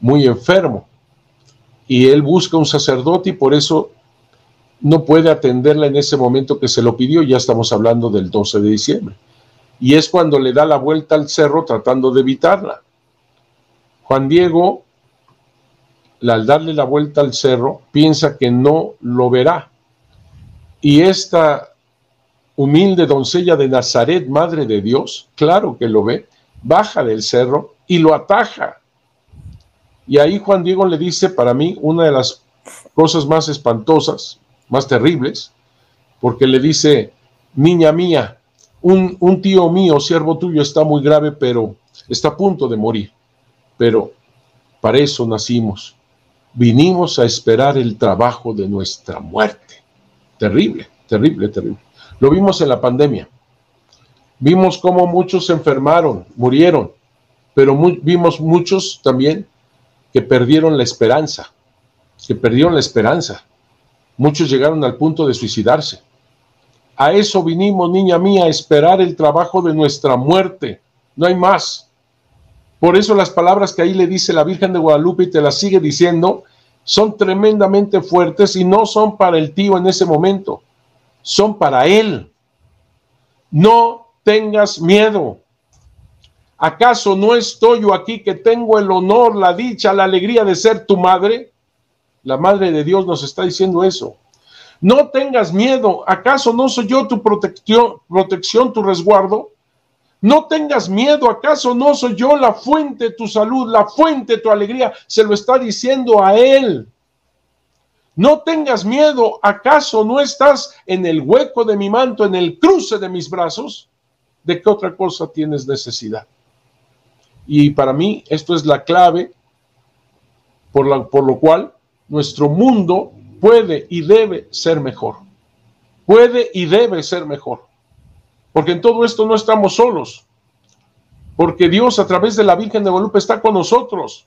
muy enfermo y él busca un sacerdote y por eso no puede atenderla en ese momento que se lo pidió, ya estamos hablando del 12 de diciembre. Y es cuando le da la vuelta al cerro tratando de evitarla. Juan Diego, al darle la vuelta al cerro, piensa que no lo verá. Y esta humilde doncella de Nazaret, Madre de Dios, claro que lo ve, baja del cerro y lo ataja. Y ahí Juan Diego le dice, para mí, una de las cosas más espantosas, más terribles, porque le dice, niña mía, un, un, tío mío, siervo tuyo, está muy grave, pero está a punto de morir. Pero para eso nacimos. Vinimos a esperar el trabajo de nuestra muerte. Terrible, terrible, terrible. Lo vimos en la pandemia. Vimos cómo muchos se enfermaron, murieron, pero vimos muchos también que perdieron la esperanza, que perdieron la esperanza. Muchos llegaron al punto de suicidarse. A eso vinimos, niña mía, a esperar el trabajo de nuestra muerte. No hay más. Por eso las palabras que ahí le dice la Virgen de Guadalupe y te las sigue diciendo, son tremendamente fuertes y no son para el tío en ese momento, son para él. No tengas miedo. ¿Acaso no estoy yo aquí que tengo el honor, la dicha, la alegría de ser tu madre? La Madre de Dios nos está diciendo eso. No tengas miedo. ¿Acaso no soy yo tu protección, protección, tu resguardo? No tengas miedo. ¿Acaso no soy yo la fuente de tu salud, la fuente de tu alegría? Se lo está diciendo a Él. No tengas miedo. ¿Acaso no estás en el hueco de mi manto, en el cruce de mis brazos? ¿De qué otra cosa tienes necesidad? Y para mí esto es la clave por, la, por lo cual nuestro mundo puede y debe ser mejor. Puede y debe ser mejor. Porque en todo esto no estamos solos. Porque Dios a través de la Virgen de Guadalupe está con nosotros.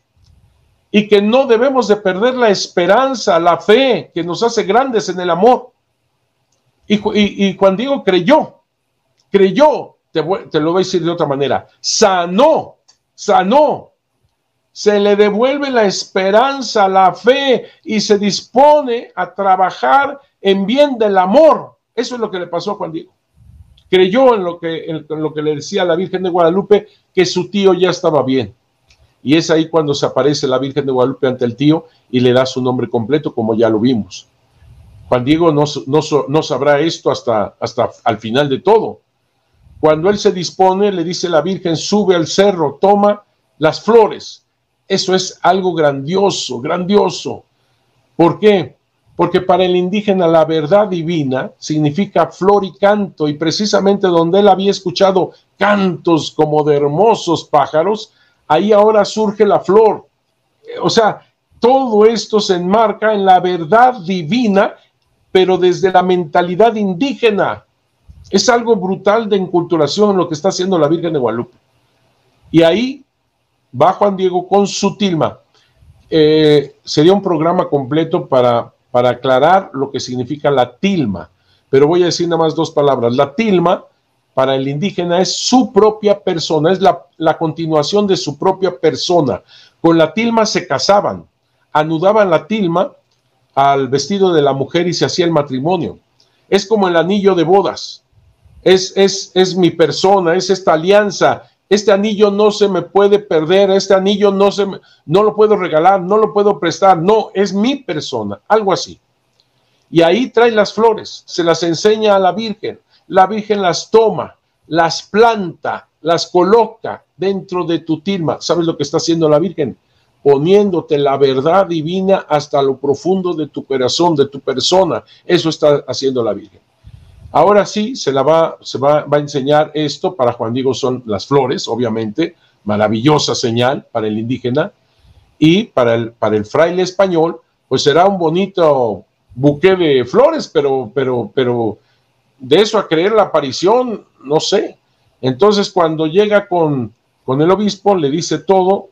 Y que no debemos de perder la esperanza, la fe que nos hace grandes en el amor. Y, y, Juan Diego creyó, creyó, te, te lo voy a decir de otra manera, sanó sanó. Se le devuelve la esperanza, la fe y se dispone a trabajar en bien del amor. Eso es lo que le pasó a Juan Diego. Creyó en lo que, en lo que le decía la Virgen de Guadalupe, que su tío ya estaba bien. Y es ahí cuando se aparece la Virgen de Guadalupe ante el tío y le da su nombre completo, como ya lo vimos. Juan Diego no, no, no sabrá esto hasta, hasta al final de todo. Cuando él se dispone, le dice la Virgen, sube al cerro, toma las flores. Eso es algo grandioso, grandioso. ¿Por qué? Porque para el indígena la verdad divina significa flor y canto, y precisamente donde él había escuchado cantos como de hermosos pájaros, ahí ahora surge la flor. O sea, todo esto se enmarca en la verdad divina, pero desde la mentalidad indígena. Es algo brutal de enculturación lo que está haciendo la Virgen de Guadalupe. Y ahí va Juan Diego con su tilma. Eh, sería un programa completo para, para aclarar lo que significa la tilma, pero voy a decir nada más dos palabras. La tilma para el indígena es su propia persona, es la, continuación de su propia persona. Con la tilma se casaban, anudaban la tilma al vestido de la mujer y se hacía el matrimonio. Es como el anillo de bodas es, es, es mi persona, es esta alianza. Este anillo no se me puede perder, este anillo no, se no lo puedo regalar, no lo puedo prestar, no, es mi persona, algo así. Y ahí trae las flores, se las enseña a la Virgen, la Virgen las toma, las planta, las coloca dentro de tu tilma. ¿Sabes lo que está haciendo la Virgen? Poniéndote la verdad divina hasta lo profundo de tu corazón, de tu persona. Eso está haciendo la Virgen. Ahora sí, se, la va, se va, a enseñar esto. Para Juan Diego son las flores, obviamente, maravillosa señal para el indígena. Y para el, fraile español, pues será un bonito buque de flores, pero, pero, pero de eso a creer la aparición, no sé. Entonces, cuando llega con, el obispo, le dice todo,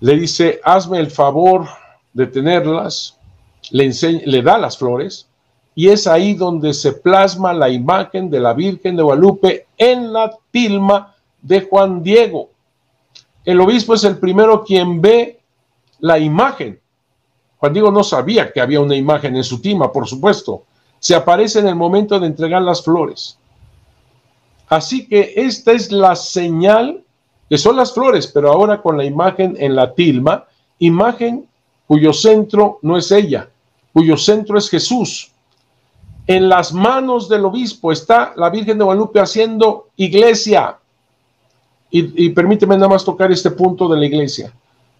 le dice, hazme el favor de tenerlas, le da las flores, y es ahí donde se plasma la imagen de la Virgen de Guadalupe en la tilma de Juan Diego. El obispo es el primero quien ve la imagen. Juan Diego no sabía que había una imagen en su tilma, por supuesto. Se aparece en el momento de entregar las flores. Así que esta es la señal, que son las flores, pero ahora con la imagen en la tilma, imagen cuyo centro no es ella, cuyo centro es Jesús. En las manos del obispo está la Virgen de Guadalupe haciendo iglesia. Y, permíteme nada más tocar este punto de la iglesia,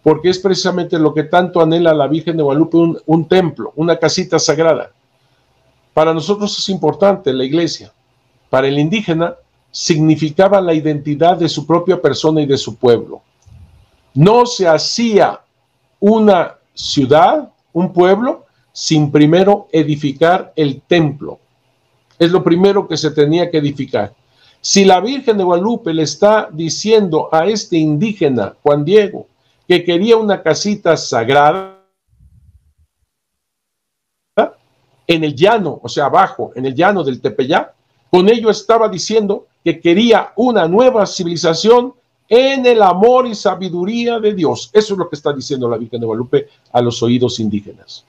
porque es precisamente lo que tanto anhela la Virgen de Guadalupe, un, un templo, una casita sagrada. Para nosotros es importante la iglesia. Para el indígena significaba la identidad de su propia persona y de su pueblo. No se hacía una ciudad, un pueblo, sin primero edificar el templo. Es lo primero que se tenía que edificar. Si la Virgen de Guadalupe le está diciendo a este indígena, Juan Diego, que quería una casita sagrada en el llano, o sea, abajo, en el llano del Tepeyá, con ello estaba diciendo que quería una nueva civilización en el amor y sabiduría de Dios. Eso es lo que está diciendo la Virgen de Guadalupe a los oídos indígenas.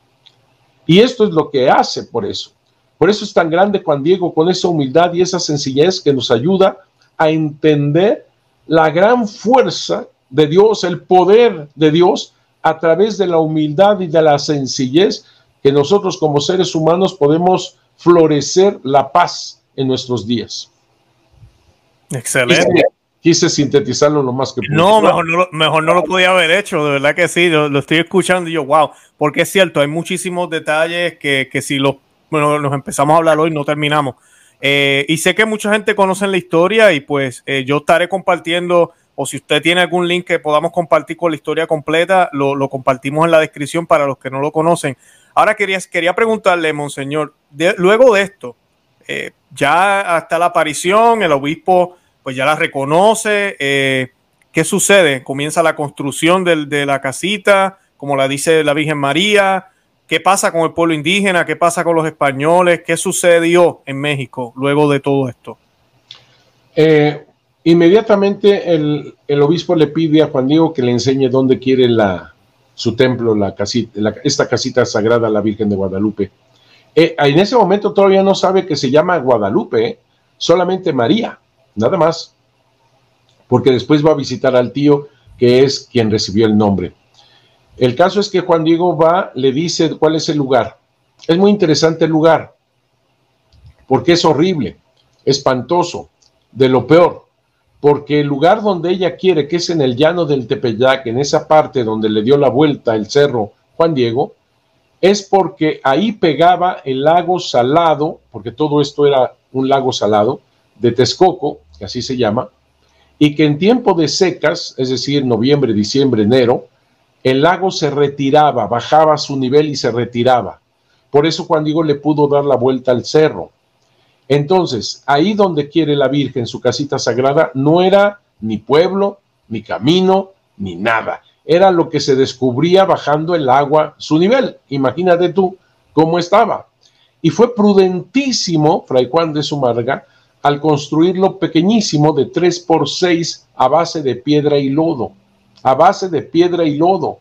Y esto es lo que hace por eso. Por eso es tan grande Juan Diego con esa humildad y esa sencillez que nos ayuda a entender la gran fuerza de Dios, el poder de Dios a través de la humildad y de la sencillez que nosotros como seres humanos podemos florecer la paz en nuestros días. Excelente. Quise, sintetizarlo lo más que pude. No, mejor no, mejor no lo podía haber hecho, de verdad que sí, lo, estoy escuchando y yo, wow, porque es cierto, hay muchísimos detalles que, que si los, bueno, nos empezamos a hablar hoy no terminamos. Eh, y sé que mucha gente conoce la historia y pues eh, yo estaré compartiendo, o si usted tiene algún link que podamos compartir con la historia completa, lo, lo compartimos en la descripción para los que no lo conocen. Ahora quería, quería preguntarle, Monseñor, luego de esto, eh, ya hasta la aparición, el obispo pues ya la reconoce. Eh, ¿Qué sucede? Comienza la construcción de la casita, como la dice la Virgen María. ¿Qué pasa con el pueblo indígena? ¿Qué pasa con los españoles? ¿Qué sucedió en México luego de todo esto? Eh, inmediatamente el, obispo le pide a Juan Diego que le enseñe dónde quiere la, su templo, la casita, esta casita sagrada a la Virgen de Guadalupe. Eh, en ese momento todavía no sabe que se llama Guadalupe, solamente María, nada más, porque después va a visitar al tío que es quien recibió el nombre. El caso es que Juan Diego va, le dice cuál es el lugar. Es muy interesante el lugar, porque es horrible, espantoso, de lo peor, porque el lugar donde ella quiere, que es en el llano del Tepeyac, en esa parte donde le dio la vuelta el cerro Juan Diego, es porque ahí pegaba el lago salado, porque todo esto era un lago salado, de Texcoco, que así se llama, y que en tiempo de secas, es decir, noviembre, diciembre, enero, el lago se retiraba, bajaba su nivel y se retiraba. Por eso Juan Diego le pudo dar la vuelta al cerro. Entonces, ahí donde quiere la Virgen, su casita sagrada, no era ni pueblo, ni camino, ni nada era lo que se descubría bajando el agua su nivel. Imagínate tú cómo estaba. Y fue prudentísimo Fray Juan de Sumarga al construirlo pequeñísimo de 3 por 6 a base de piedra y lodo. A base de piedra y lodo.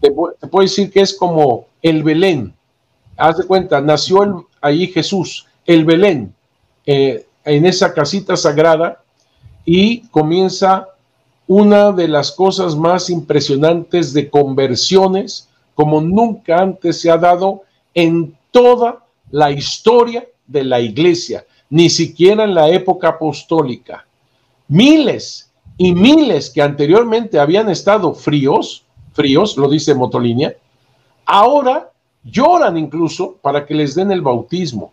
Te, puedo decir que es como el Belén. Haz de cuenta, nació ahí Jesús, el Belén, eh, en esa casita sagrada y comienza una de las cosas más impresionantes de conversiones como nunca antes se ha dado en toda la historia de la iglesia, ni siquiera en la época apostólica. Miles y miles que anteriormente habían estado fríos, fríos, lo dice Motolinia, ahora lloran incluso para que les den el bautismo.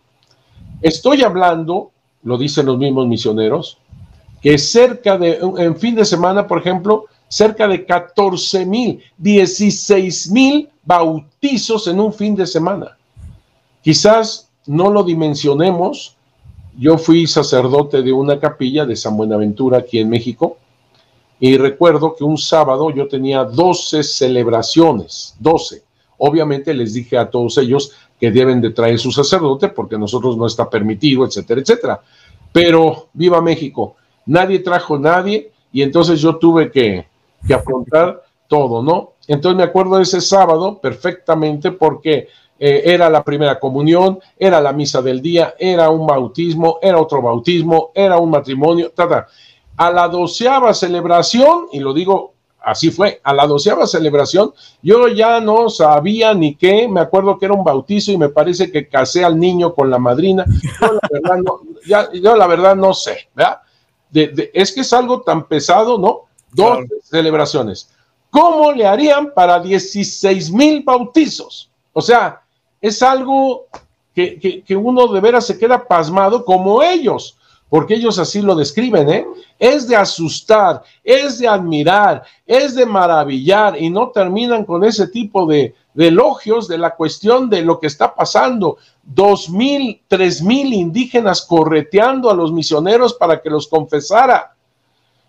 Estoy hablando, lo dicen los mismos misioneros, que cerca de, en fin de semana, por ejemplo, cerca de 14 mil, 16 mil bautizos en un fin de semana. Quizás no lo dimensionemos. Yo fui sacerdote de una capilla de San Buenaventura aquí en México y recuerdo que un sábado yo tenía 12 celebraciones, 12. obviamente les dije a todos ellos que deben de traer su sacerdote porque nosotros no está permitido, etcétera, etcétera. Pero viva México, nadie trajo nadie y entonces yo tuve que, que afrontar todo, ¿no? Entonces me acuerdo de ese sábado perfectamente porque eh, era la primera comunión, era la misa del día, era un bautismo, era otro bautismo, era un matrimonio, ta, A la doceava celebración, y lo digo así fue, a la doceava celebración, yo ya no sabía ni qué, me acuerdo que era un bautizo y me parece que casé al niño con la madrina, yo la verdad no, ya, yo la verdad no sé, ¿verdad? es que es algo tan pesado, ¿no? Dos celebraciones. ¿Cómo le harían para 16 mil bautizos? O sea, es algo que, que, uno de veras se queda pasmado como ellos, porque ellos así lo describen, ¿eh? Es de asustar, es de admirar, es de maravillar y no terminan con ese tipo de, de elogios de la cuestión de lo que está pasando. Dos mil, tres mil indígenas correteando a los misioneros para que los confesara.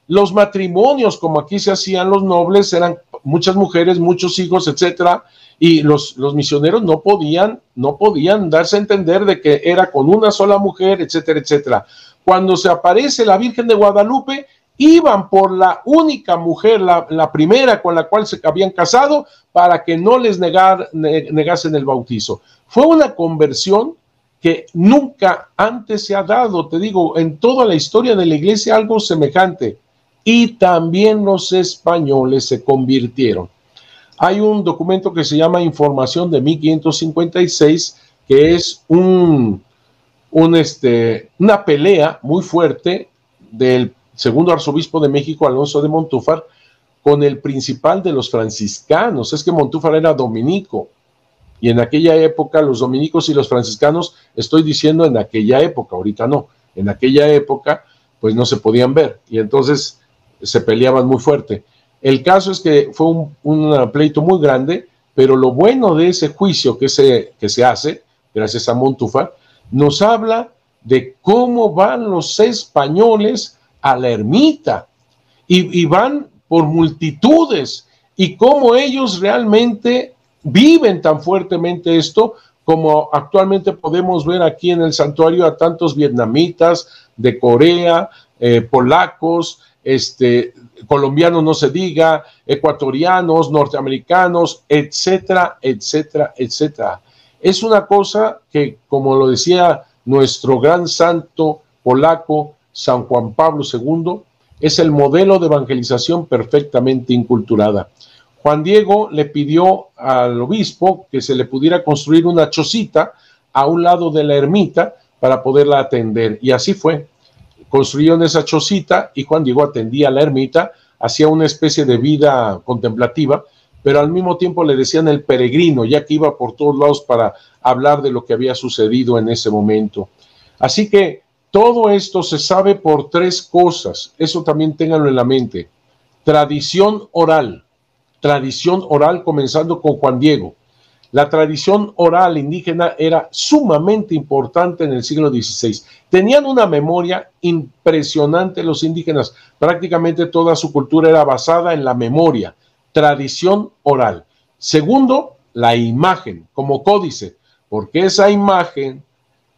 Los matrimonios, como aquí se hacían los nobles, eran muchas mujeres, muchos hijos, etcétera, y los, los misioneros no podían, no podían darse a entender de que era con una sola mujer, etcétera, etcétera. Cuando se aparece la Virgen de Guadalupe, iban por la única mujer, la, la, primera con la cual se habían casado, para que no les negar, negasen el bautizo. Fue una conversión que nunca antes se ha dado, te digo, en toda la historia de la iglesia algo semejante. Y también los españoles se convirtieron. Hay un documento que se llama Información de 1556, que es un, este, una pelea muy fuerte del segundo arzobispo de México, Alonso de Montúfar, con el principal de los franciscanos. Es que Montúfar era dominico. Y en aquella época los dominicos y los franciscanos, estoy diciendo en aquella época, ahorita no, en aquella época pues no se podían ver y entonces se peleaban muy fuerte. El caso es que fue un, pleito muy grande, pero lo bueno de ese juicio que se, que se hace, gracias a Montúfar, nos habla de cómo van los españoles a la ermita y, van por multitudes y cómo ellos realmente viven tan fuertemente esto como actualmente podemos ver aquí en el santuario a tantos vietnamitas de Corea, eh, polacos, este, colombianos no se diga, ecuatorianos, norteamericanos, etcétera, etcétera, etcétera. Es una cosa que, como lo decía nuestro gran santo polaco, San Juan Pablo II, es el modelo de evangelización perfectamente inculturada. Juan Diego le pidió al obispo que se le pudiera construir una chocita a un lado de la ermita para poderla atender. Y así fue. Construyeron esa chocita y Juan Diego atendía a la ermita, hacía una especie de vida contemplativa, pero al mismo tiempo le decían el peregrino, ya que iba por todos lados para hablar de lo que había sucedido en ese momento. Así que todo esto se sabe por tres cosas, eso también ténganlo en la mente. Tradición oral, tradición oral comenzando con Juan Diego. La tradición oral indígena era sumamente importante en el siglo XVI. Tenían una memoria impresionante los indígenas. Prácticamente toda su cultura era basada en la memoria, tradición oral. Segundo, la imagen como códice, porque esa imagen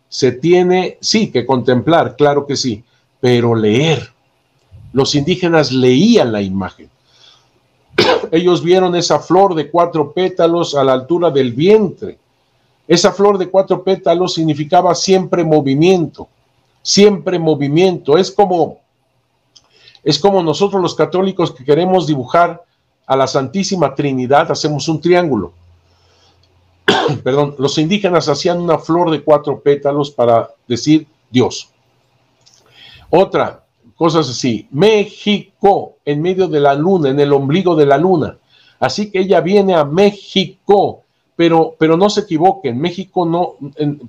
se tiene, sí, que contemplar, claro que sí, pero leer. Los indígenas leían la imagen. Ellos vieron esa flor de cuatro pétalos a la altura del vientre. Esa flor de cuatro pétalos significaba siempre movimiento, siempre movimiento. Es como, es como nosotros los católicos que queremos dibujar a la Santísima Trinidad, hacemos un triángulo perdón, los indígenas hacían una flor de cuatro pétalos para decir Dios. Otra, cosas así, México en medio de la luna, en el ombligo de la luna. Así que ella viene a México, pero, pero no se equivoquen, México no,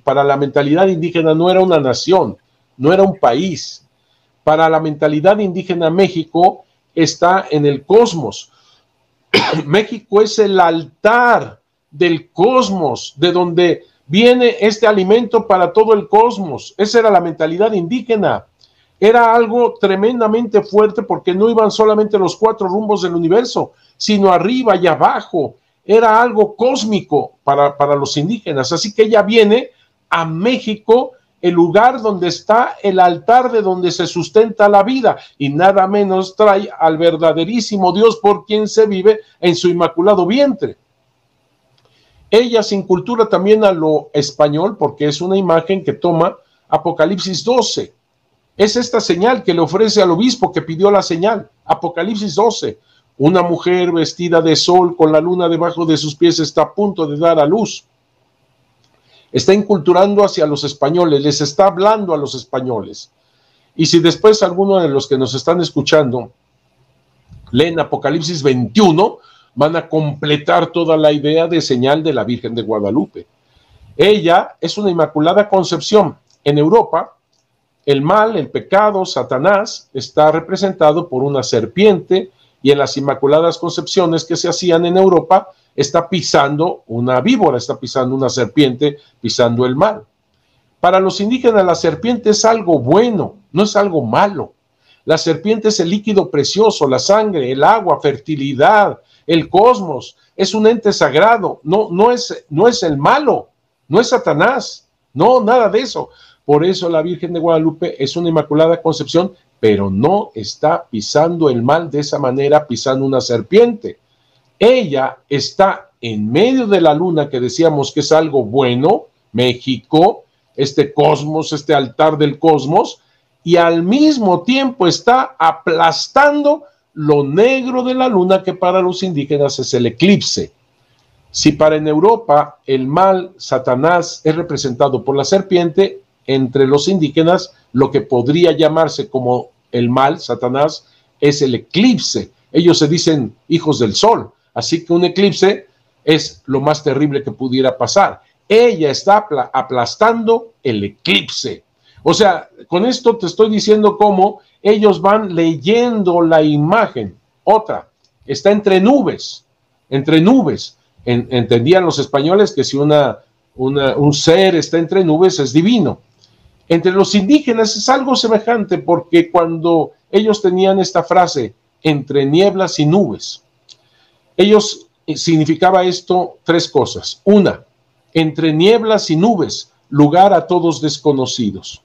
para la mentalidad indígena no era una nación, no era un país. Para la mentalidad indígena México está en el cosmos. México es el altar del cosmos, de donde viene este alimento para todo el cosmos. Esa era la mentalidad indígena. Era algo tremendamente fuerte porque no iban solamente los cuatro rumbos del universo, sino arriba y abajo. era algo cósmico para, para los indígenas. Así que ella viene a México, el lugar donde está el altar de donde se sustenta la vida, y nada menos trae al verdaderísimo Dios por quien se vive en su inmaculado vientre. Ella se incultura también a lo español porque es una imagen que toma Apocalipsis 12. Es esta señal que le ofrece al obispo que pidió la señal. Apocalipsis 12. Una mujer vestida de sol con la luna debajo de sus pies está a punto de dar a luz. Está inculturando hacia los españoles, les está hablando a los españoles. Y si después alguno de los que nos están escuchando leen Apocalipsis 21, van a completar toda la idea de señal de la Virgen de Guadalupe. Ella es una inmaculada concepción. En Europa, el mal, el pecado, Satanás, está representado por una serpiente y en las inmaculadas concepciones que se hacían en Europa, está pisando una víbora, está pisando una serpiente, pisando el mal. Para los indígenas la serpiente es algo bueno, no es algo malo. La serpiente es el líquido precioso, la sangre, el agua, fertilidad, el cosmos, es un ente sagrado, no, no, es, no es el malo, no es Satanás, no, nada de eso. Por eso la Virgen de Guadalupe es una inmaculada concepción, pero no está pisando el mal de esa manera, pisando una serpiente. Ella está en medio de la luna, que decíamos que es algo bueno, México, este cosmos, este altar del cosmos, y al mismo tiempo está aplastando lo negro de la luna que para los indígenas es el eclipse. Si para en Europa el mal, Satanás, es representado por la serpiente, entre los indígenas lo que podría llamarse como el mal, Satanás, es el eclipse. Ellos se dicen hijos del sol, así que un eclipse es lo más terrible que pudiera pasar. Ella está aplastando el eclipse. O sea, con esto te estoy diciendo cómo ellos van leyendo la imagen. Otra, está entre nubes, entre nubes. entendían los españoles que si una, un ser está entre nubes es divino. Entre los indígenas es algo semejante porque cuando ellos tenían esta frase, entre nieblas y nubes, ellos eh, significaba esto tres cosas. Una, entre nieblas y nubes, lugar a todos desconocidos.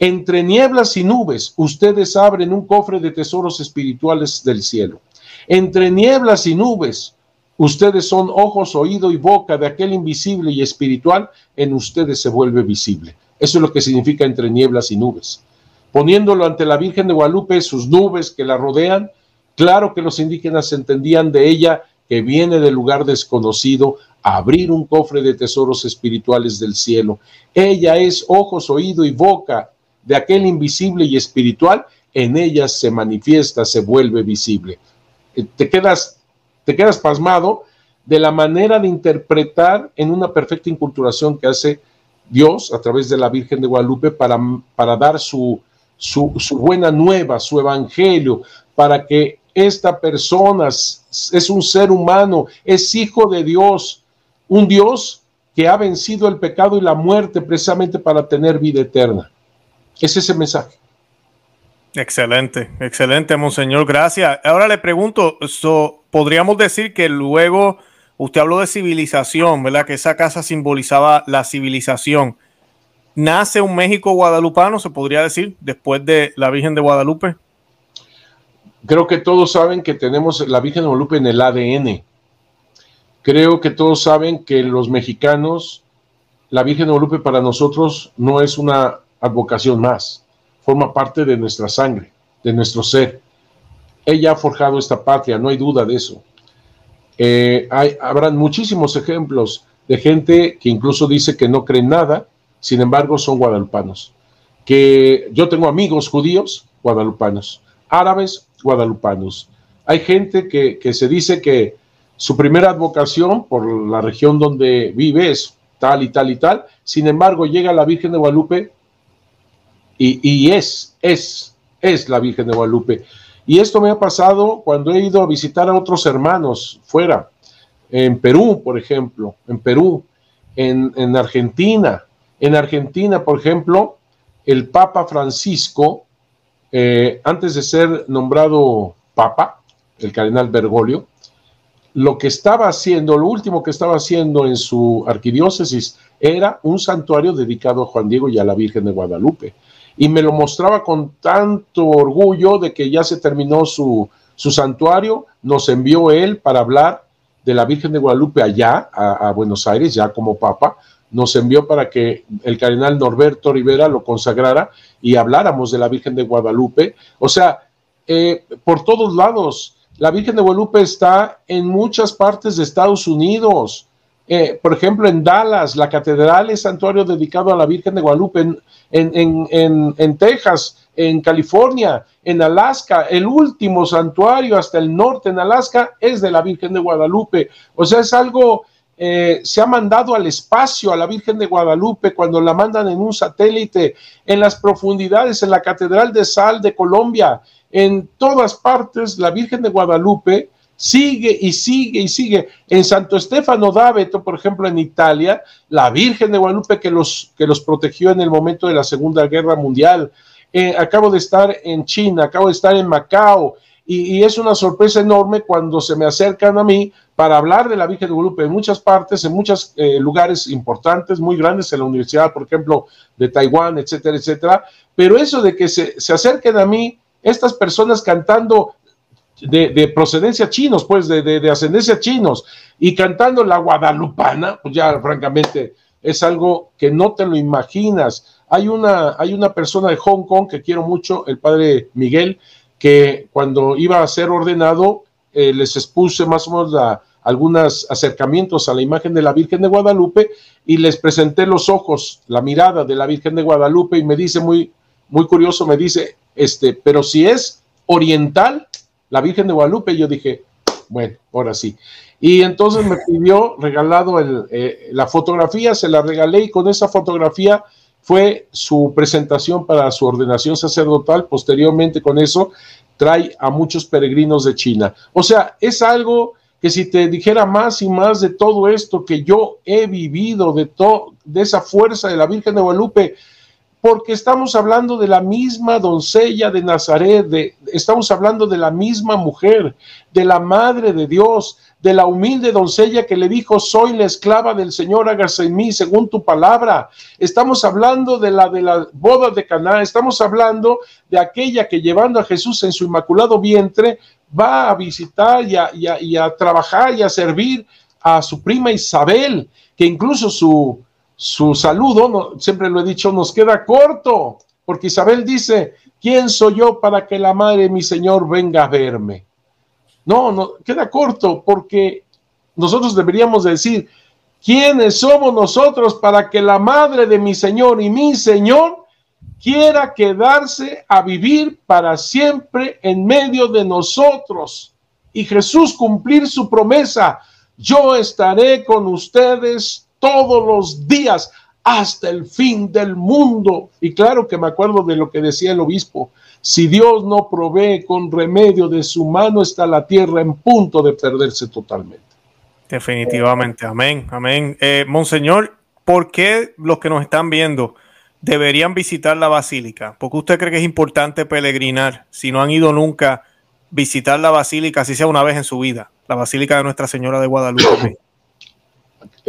Entre nieblas y nubes, ustedes abren un cofre de tesoros espirituales del cielo. Entre nieblas y nubes, ustedes son ojos, oído y boca de aquel invisible y espiritual, en ustedes se vuelve visible. Eso es lo que significa entre nieblas y nubes. Poniéndolo ante la Virgen de Guadalupe, sus nubes que la rodean, claro que los indígenas entendían de ella que viene del lugar desconocido a abrir un cofre de tesoros espirituales del cielo. Ella es ojos, oído y boca de aquel invisible y espiritual, en ellas se manifiesta, se vuelve visible. Eh, te quedas, te quedas pasmado de la manera de interpretar en una perfecta inculturación que hace Dios a través de la Virgen de Guadalupe para, para dar su, su, buena nueva, su evangelio, para que esta persona es un ser humano, es hijo de Dios, un Dios que ha vencido el pecado y la muerte precisamente para tener vida eterna. Es ese mensaje. Excelente, excelente, Monseñor. Gracias. Ahora le pregunto, podríamos decir que luego usted habló de civilización, ¿verdad? Que esa casa simbolizaba la civilización. ¿Nace un México guadalupano, se podría decir, después de la Virgen de Guadalupe? Creo que todos saben que tenemos la Virgen de Guadalupe en el ADN. Creo que todos saben que los mexicanos, la Virgen de Guadalupe para nosotros no es una advocación más, forma parte de nuestra sangre, de nuestro ser. Ella ha forjado esta patria, no hay duda de eso. Eh, hay, habrán muchísimos ejemplos de gente que incluso dice que no creen nada, sin embargo son guadalupanos. Que yo tengo amigos judíos guadalupanos, árabes guadalupanos. Hay gente que, que se dice que su primera advocación por la región donde vive es tal y tal y tal, sin embargo llega la Virgen de Guadalupe y, es, es, es la Virgen de Guadalupe. Y esto me ha pasado cuando he ido a visitar a otros hermanos fuera, en Perú, por ejemplo, en Perú, en, Argentina. En Argentina, por ejemplo, el Papa Francisco, eh, antes de ser nombrado Papa, el cardenal Bergoglio, lo que estaba haciendo, lo último que estaba haciendo en su arquidiócesis era un santuario dedicado a Juan Diego y a la Virgen de Guadalupe. Y me lo mostraba con tanto orgullo de que ya se terminó su, su santuario, nos envió él para hablar de la Virgen de Guadalupe allá, a, Buenos Aires, ya como papa, nos envió para que el cardenal Norberto Rivera lo consagrara y habláramos de la Virgen de Guadalupe. O sea, eh, por todos lados, la Virgen de Guadalupe está en muchas partes de Estados Unidos. Eh, por ejemplo, en Dallas, la catedral es santuario dedicado a la Virgen de Guadalupe. En, Texas, en California, en Alaska, el último santuario hasta el norte en Alaska es de la Virgen de Guadalupe. O sea, es algo, eh, se ha mandado al espacio a la Virgen de Guadalupe cuando la mandan en un satélite, en las profundidades, en la Catedral de Sal de Colombia, en todas partes, la Virgen de Guadalupe sigue y sigue y sigue. En Santo Stefano d'Aveto, por ejemplo, en Italia, la Virgen de Guadalupe que los, que los protegió en el momento de la Segunda Guerra Mundial. Eh, acabo de estar en China, acabo de estar en Macao, y, es una sorpresa enorme cuando se me acercan a mí para hablar de la Virgen de Guadalupe en muchas partes, en muchos eh, lugares importantes, muy grandes, en la universidad, por ejemplo, de Taiwán, etcétera, etcétera. Pero eso de que se, se acerquen a mí estas personas cantando de, procedencia chinos, pues de, ascendencia chinos, y cantando la guadalupana, pues ya francamente es algo que no te lo imaginas. Hay una, hay una persona de Hong Kong que quiero mucho, el padre Miguel, que cuando iba a ser ordenado, eh, les expuse más o menos algunos acercamientos a la imagen de la Virgen de Guadalupe y les presenté los ojos, la mirada de la Virgen de Guadalupe y me dice muy, muy curioso, me dice, este, pero si es oriental, la Virgen de Guadalupe, yo dije, bueno, ahora sí. Y entonces me pidió regalado el, eh, la fotografía, se la regalé y con esa fotografía fue su presentación para su ordenación sacerdotal. Posteriormente con eso trae a muchos peregrinos de China. O sea, es algo que si te dijera más y más de todo esto que yo he vivido, de, de esa fuerza de la Virgen de Guadalupe, porque estamos hablando de la misma doncella de Nazaret, de, estamos hablando de la misma mujer, de la madre de Dios, de la humilde doncella que le dijo, soy la esclava del Señor, hágase en mí según tu palabra. Estamos hablando de la de la boda de Caná, estamos hablando de aquella que llevando a Jesús en su inmaculado vientre va a visitar a, y a trabajar y a servir a su prima Isabel, que incluso su, su saludo, siempre lo he dicho, nos queda corto, porque Isabel dice, ¿quién soy yo para que la madre de mi Señor venga a verme? No, no, queda corto, porque nosotros deberíamos decir, ¿quiénes somos nosotros para que la madre de mi Señor y mi Señor quiera quedarse a vivir para siempre en medio de nosotros? Y Jesús cumplir su promesa, yo estaré con ustedes todos los días hasta el fin del mundo. Y claro que me acuerdo de lo que decía el obispo, si Dios no provee con remedio de su mano, está la tierra en punto de perderse totalmente. Definitivamente, amén, amén. Eh, Monseñor, ¿por qué los que nos están viendo deberían visitar la basílica? ¿Por qué usted cree que es importante peregrinar si no han ido nunca visitar la basílica, si sea una vez en su vida, la basílica de Nuestra Señora de Guadalupe?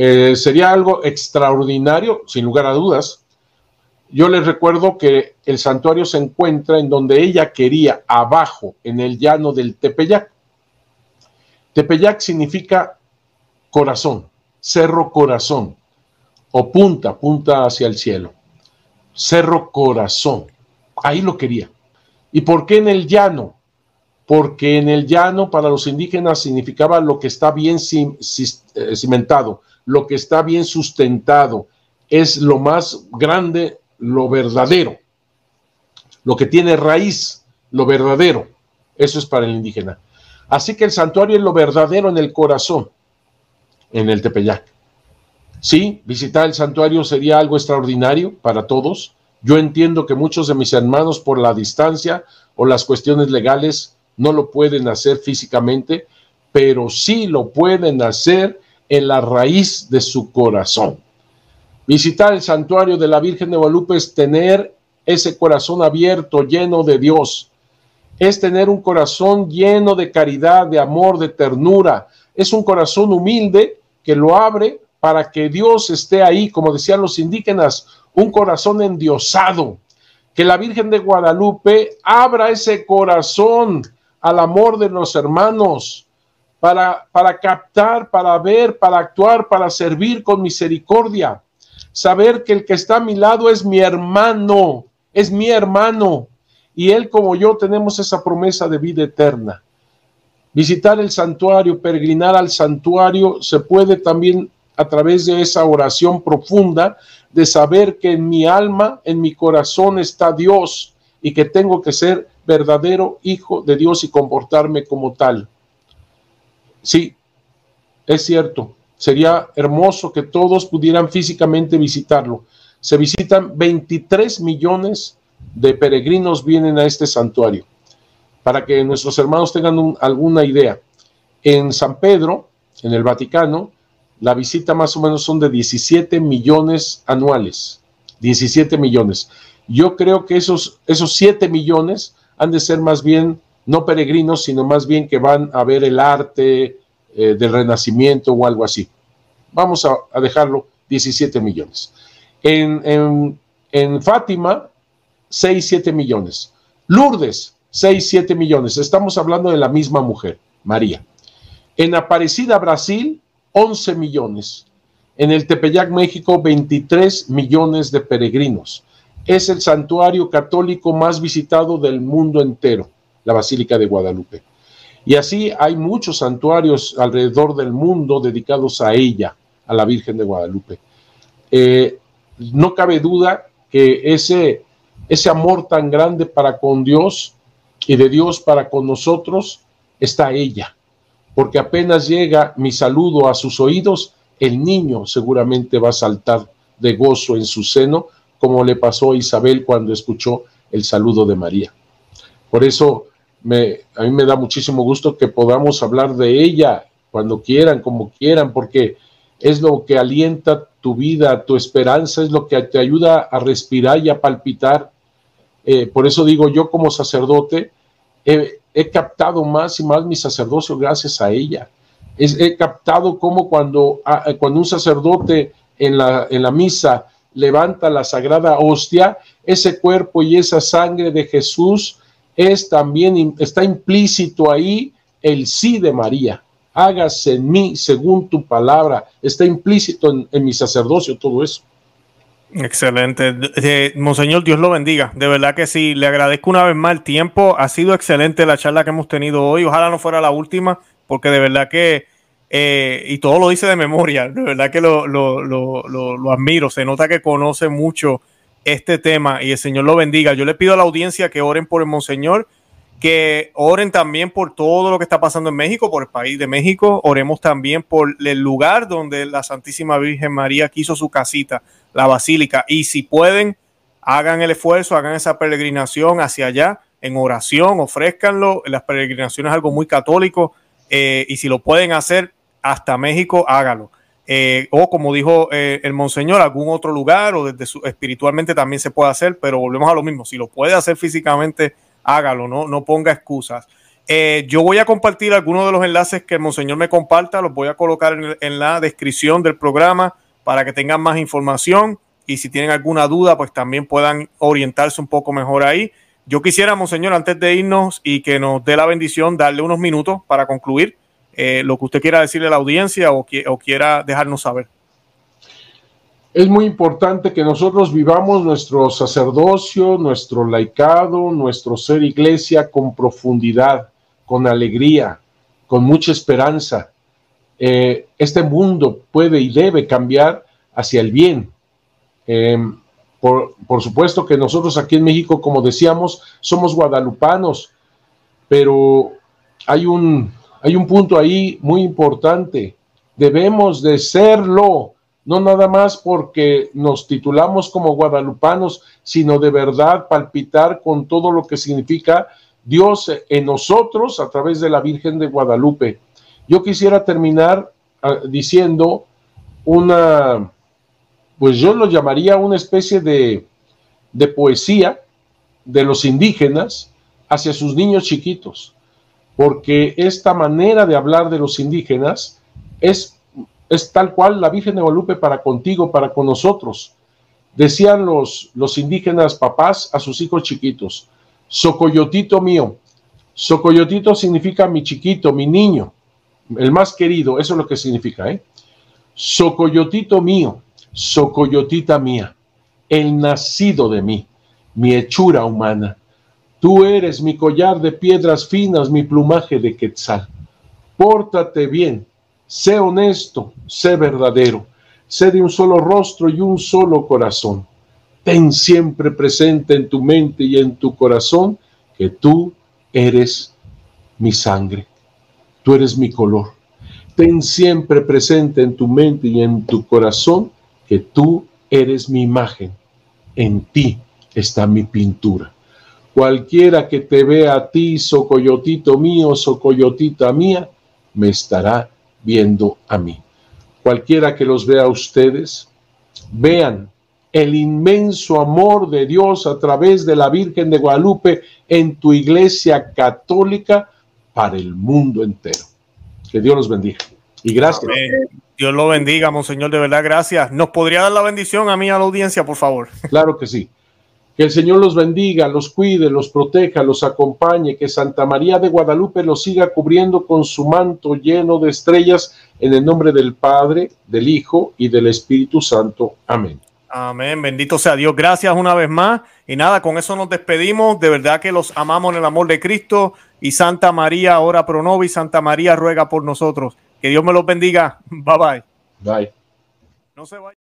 Eh, sería algo extraordinario, sin lugar a dudas. Yo les recuerdo que el santuario se encuentra en donde ella quería, abajo, en el llano del Tepeyac. Tepeyac significa corazón, cerro corazón, o punta, punta hacia el cielo. Cerro corazón, ahí lo quería. ¿Y por qué en el llano? Porque en el llano para los indígenas significaba lo que está bien eh, cimentado, lo que está bien sustentado, es lo más grande, lo verdadero, lo que tiene raíz, lo verdadero. Eso es para el indígena. Así que el santuario es lo verdadero en el corazón, en el Tepeyac. Sí, visitar el santuario sería algo extraordinario para todos. Yo entiendo que muchos de mis hermanos por la distancia o las cuestiones legales no lo pueden hacer físicamente, pero sí lo pueden hacer en la raíz de su corazón. Visitar el santuario de la Virgen de Guadalupe es tener ese corazón abierto, lleno de Dios. Es tener un corazón lleno de caridad, de amor, de ternura. es un corazón humilde que lo abre para que Dios esté ahí, como decían los indígenas, un corazón endiosado. Que la Virgen de Guadalupe abra ese corazón al amor de los hermanos, para, para captar, para ver, para actuar, para servir con misericordia. Saber que el que está a mi lado es mi hermano, es mi hermano. Y él como yo tenemos esa promesa de vida eterna. Visitar el santuario, peregrinar al santuario, se puede también a través de esa oración profunda de saber que en mi alma, en mi corazón está Dios y que tengo que ser verdadero hijo de Dios y comportarme como tal. Sí, es cierto, sería hermoso que todos pudieran físicamente visitarlo. Se visitan 23 millones de peregrinos vienen a este santuario. Para que nuestros hermanos tengan alguna idea, en San Pedro, en el Vaticano, la visita más o menos son de 17 millones anuales. 17 millones. Yo creo que esos, esos 7 millones han de ser más bien no peregrinos, sino más bien que van a ver el arte eh, del Renacimiento o algo así. Vamos a, dejarlo 17 millones. En, en, Fátima, 6, 7 millones. Lourdes, 6, 7 millones. Estamos hablando de la misma mujer, María. En Aparecida, Brasil, 11 millones. En el Tepeyac, México, 23 millones de peregrinos. Es el santuario católico más visitado del mundo entero, la Basílica de Guadalupe. Y así hay muchos santuarios alrededor del mundo dedicados a ella, a la Virgen de Guadalupe. Eh, no cabe duda que ese, ese amor tan grande para con Dios y de Dios para con nosotros está ella porque apenas llega mi saludo a sus oídos, el niño seguramente va a saltar de gozo en su seno, como le pasó a Isabel cuando escuchó el saludo de María. Por eso me, a mí me da muchísimo gusto que podamos hablar de ella cuando quieran, como quieran, porque es lo que alienta tu vida, tu esperanza, es lo que te ayuda a respirar y a palpitar. Eh, por eso digo yo como sacerdote, he captado más y más mi sacerdocio gracias a ella. he captado cómo cuando, ah, eh, cuando un sacerdote en la, en la misa levanta la sagrada hostia, ese cuerpo y esa sangre de Jesús es también, está implícito ahí el sí de María. Hágase en mí según tu palabra. Está implícito en mi sacerdocio todo eso. Excelente. Monseñor, Dios lo bendiga. De verdad que sí, le agradezco una vez más el tiempo. Ha sido excelente la charla que hemos tenido hoy. Ojalá no fuera la última, porque de verdad que, eh, y todo lo dice de memoria, de verdad que lo, lo, lo, lo, admiro. Se nota que conoce mucho este tema y el Señor lo bendiga. Yo le pido a la audiencia que oren por el Monseñor que oren también por todo lo que está pasando en México, por el país de México. Oremos también por el lugar donde la Santísima Virgen María quiso su casita, la basílica. Y si pueden, hagan el esfuerzo, hagan esa peregrinación hacia allá en oración, ofrezcanlo. Las peregrinaciones es algo muy católico eh, y si lo pueden hacer hasta México, hágalo. Eh, o como dijo eh, el monseñor, algún otro lugar o desde su, espiritualmente también se puede hacer, pero volvemos a lo mismo. Si lo puede hacer físicamente, hágalo, no, no ponga excusas. Eh, yo voy a compartir algunos de los enlaces que el Monseñor me comparta, los voy a colocar en, la descripción del programa para que tengan más información y si tienen alguna duda, pues también puedan orientarse un poco mejor ahí. Yo quisiera, Monseñor, antes de irnos y que nos dé la bendición, darle unos minutos para concluir eh, lo que usted quiera decirle a la audiencia o, o quiera dejarnos saber es muy importante que nosotros vivamos nuestro sacerdocio, nuestro laicado, nuestro ser iglesia con profundidad, con alegría, con mucha esperanza. Eh, este mundo puede y debe cambiar hacia el bien. Em, por, por, supuesto que nosotros aquí en México, como decíamos, somos guadalupanos, pero hay un, hay un punto ahí muy importante. Debemos de serlo no nada más porque nos titulamos como guadalupanos, sino de verdad palpitar con todo lo que significa Dios en nosotros a través de la Virgen de Guadalupe. Yo quisiera terminar ah, diciendo una, pues yo lo llamaría una especie de, poesía de los indígenas hacia sus niños chiquitos. Porque esta manera de hablar de los indígenas es, es tal cual la Virgen de Guadalupe para contigo, para con nosotros. Decían los, los indígenas papás a sus hijos chiquitos, Socoyotito mío. Socoyotito significa mi chiquito, mi niño, el más querido, eso es lo que significa, ¿eh? Socoyotito mío, Socoyotita mía, el nacido de mí, mi hechura humana. Tú eres mi collar de piedras finas, mi plumaje de quetzal. Pórtate bien, sé honesto, sé verdadero, sé de un solo rostro y un solo corazón. Ten siempre presente en tu mente y en tu corazón que tú eres mi sangre, tú eres mi color. Ten siempre presente en tu mente y en tu corazón que tú eres mi imagen. En ti está mi pintura. Cualquiera que te vea a ti, socoyotito mío, socoyotita mía, me estará viendo a mí. Cualquiera que los vea a ustedes, vean el inmenso amor de Dios a través de la Virgen de Guadalupe en tu iglesia católica para el mundo entero. Que Dios los bendiga. Y gracias. Dios lo bendiga, Monseñor, de verdad, gracias. ¿Nos podría dar la bendición a mí, a la audiencia, por favor? Claro que sí. Que el Señor los bendiga, los cuide, los proteja, los acompañe, que Santa María de Guadalupe los siga cubriendo con su manto lleno de estrellas, en el nombre del Padre, del Hijo y del Espíritu Santo. Amén. Amén, bendito sea Dios. Gracias una vez más. Y nada, con eso nos despedimos. De verdad que los amamos en el amor de Cristo. Y Santa María, ora pro nobis, Santa María ruega por nosotros. Que Dios me los bendiga. Bye bye. Bye. No se vaya.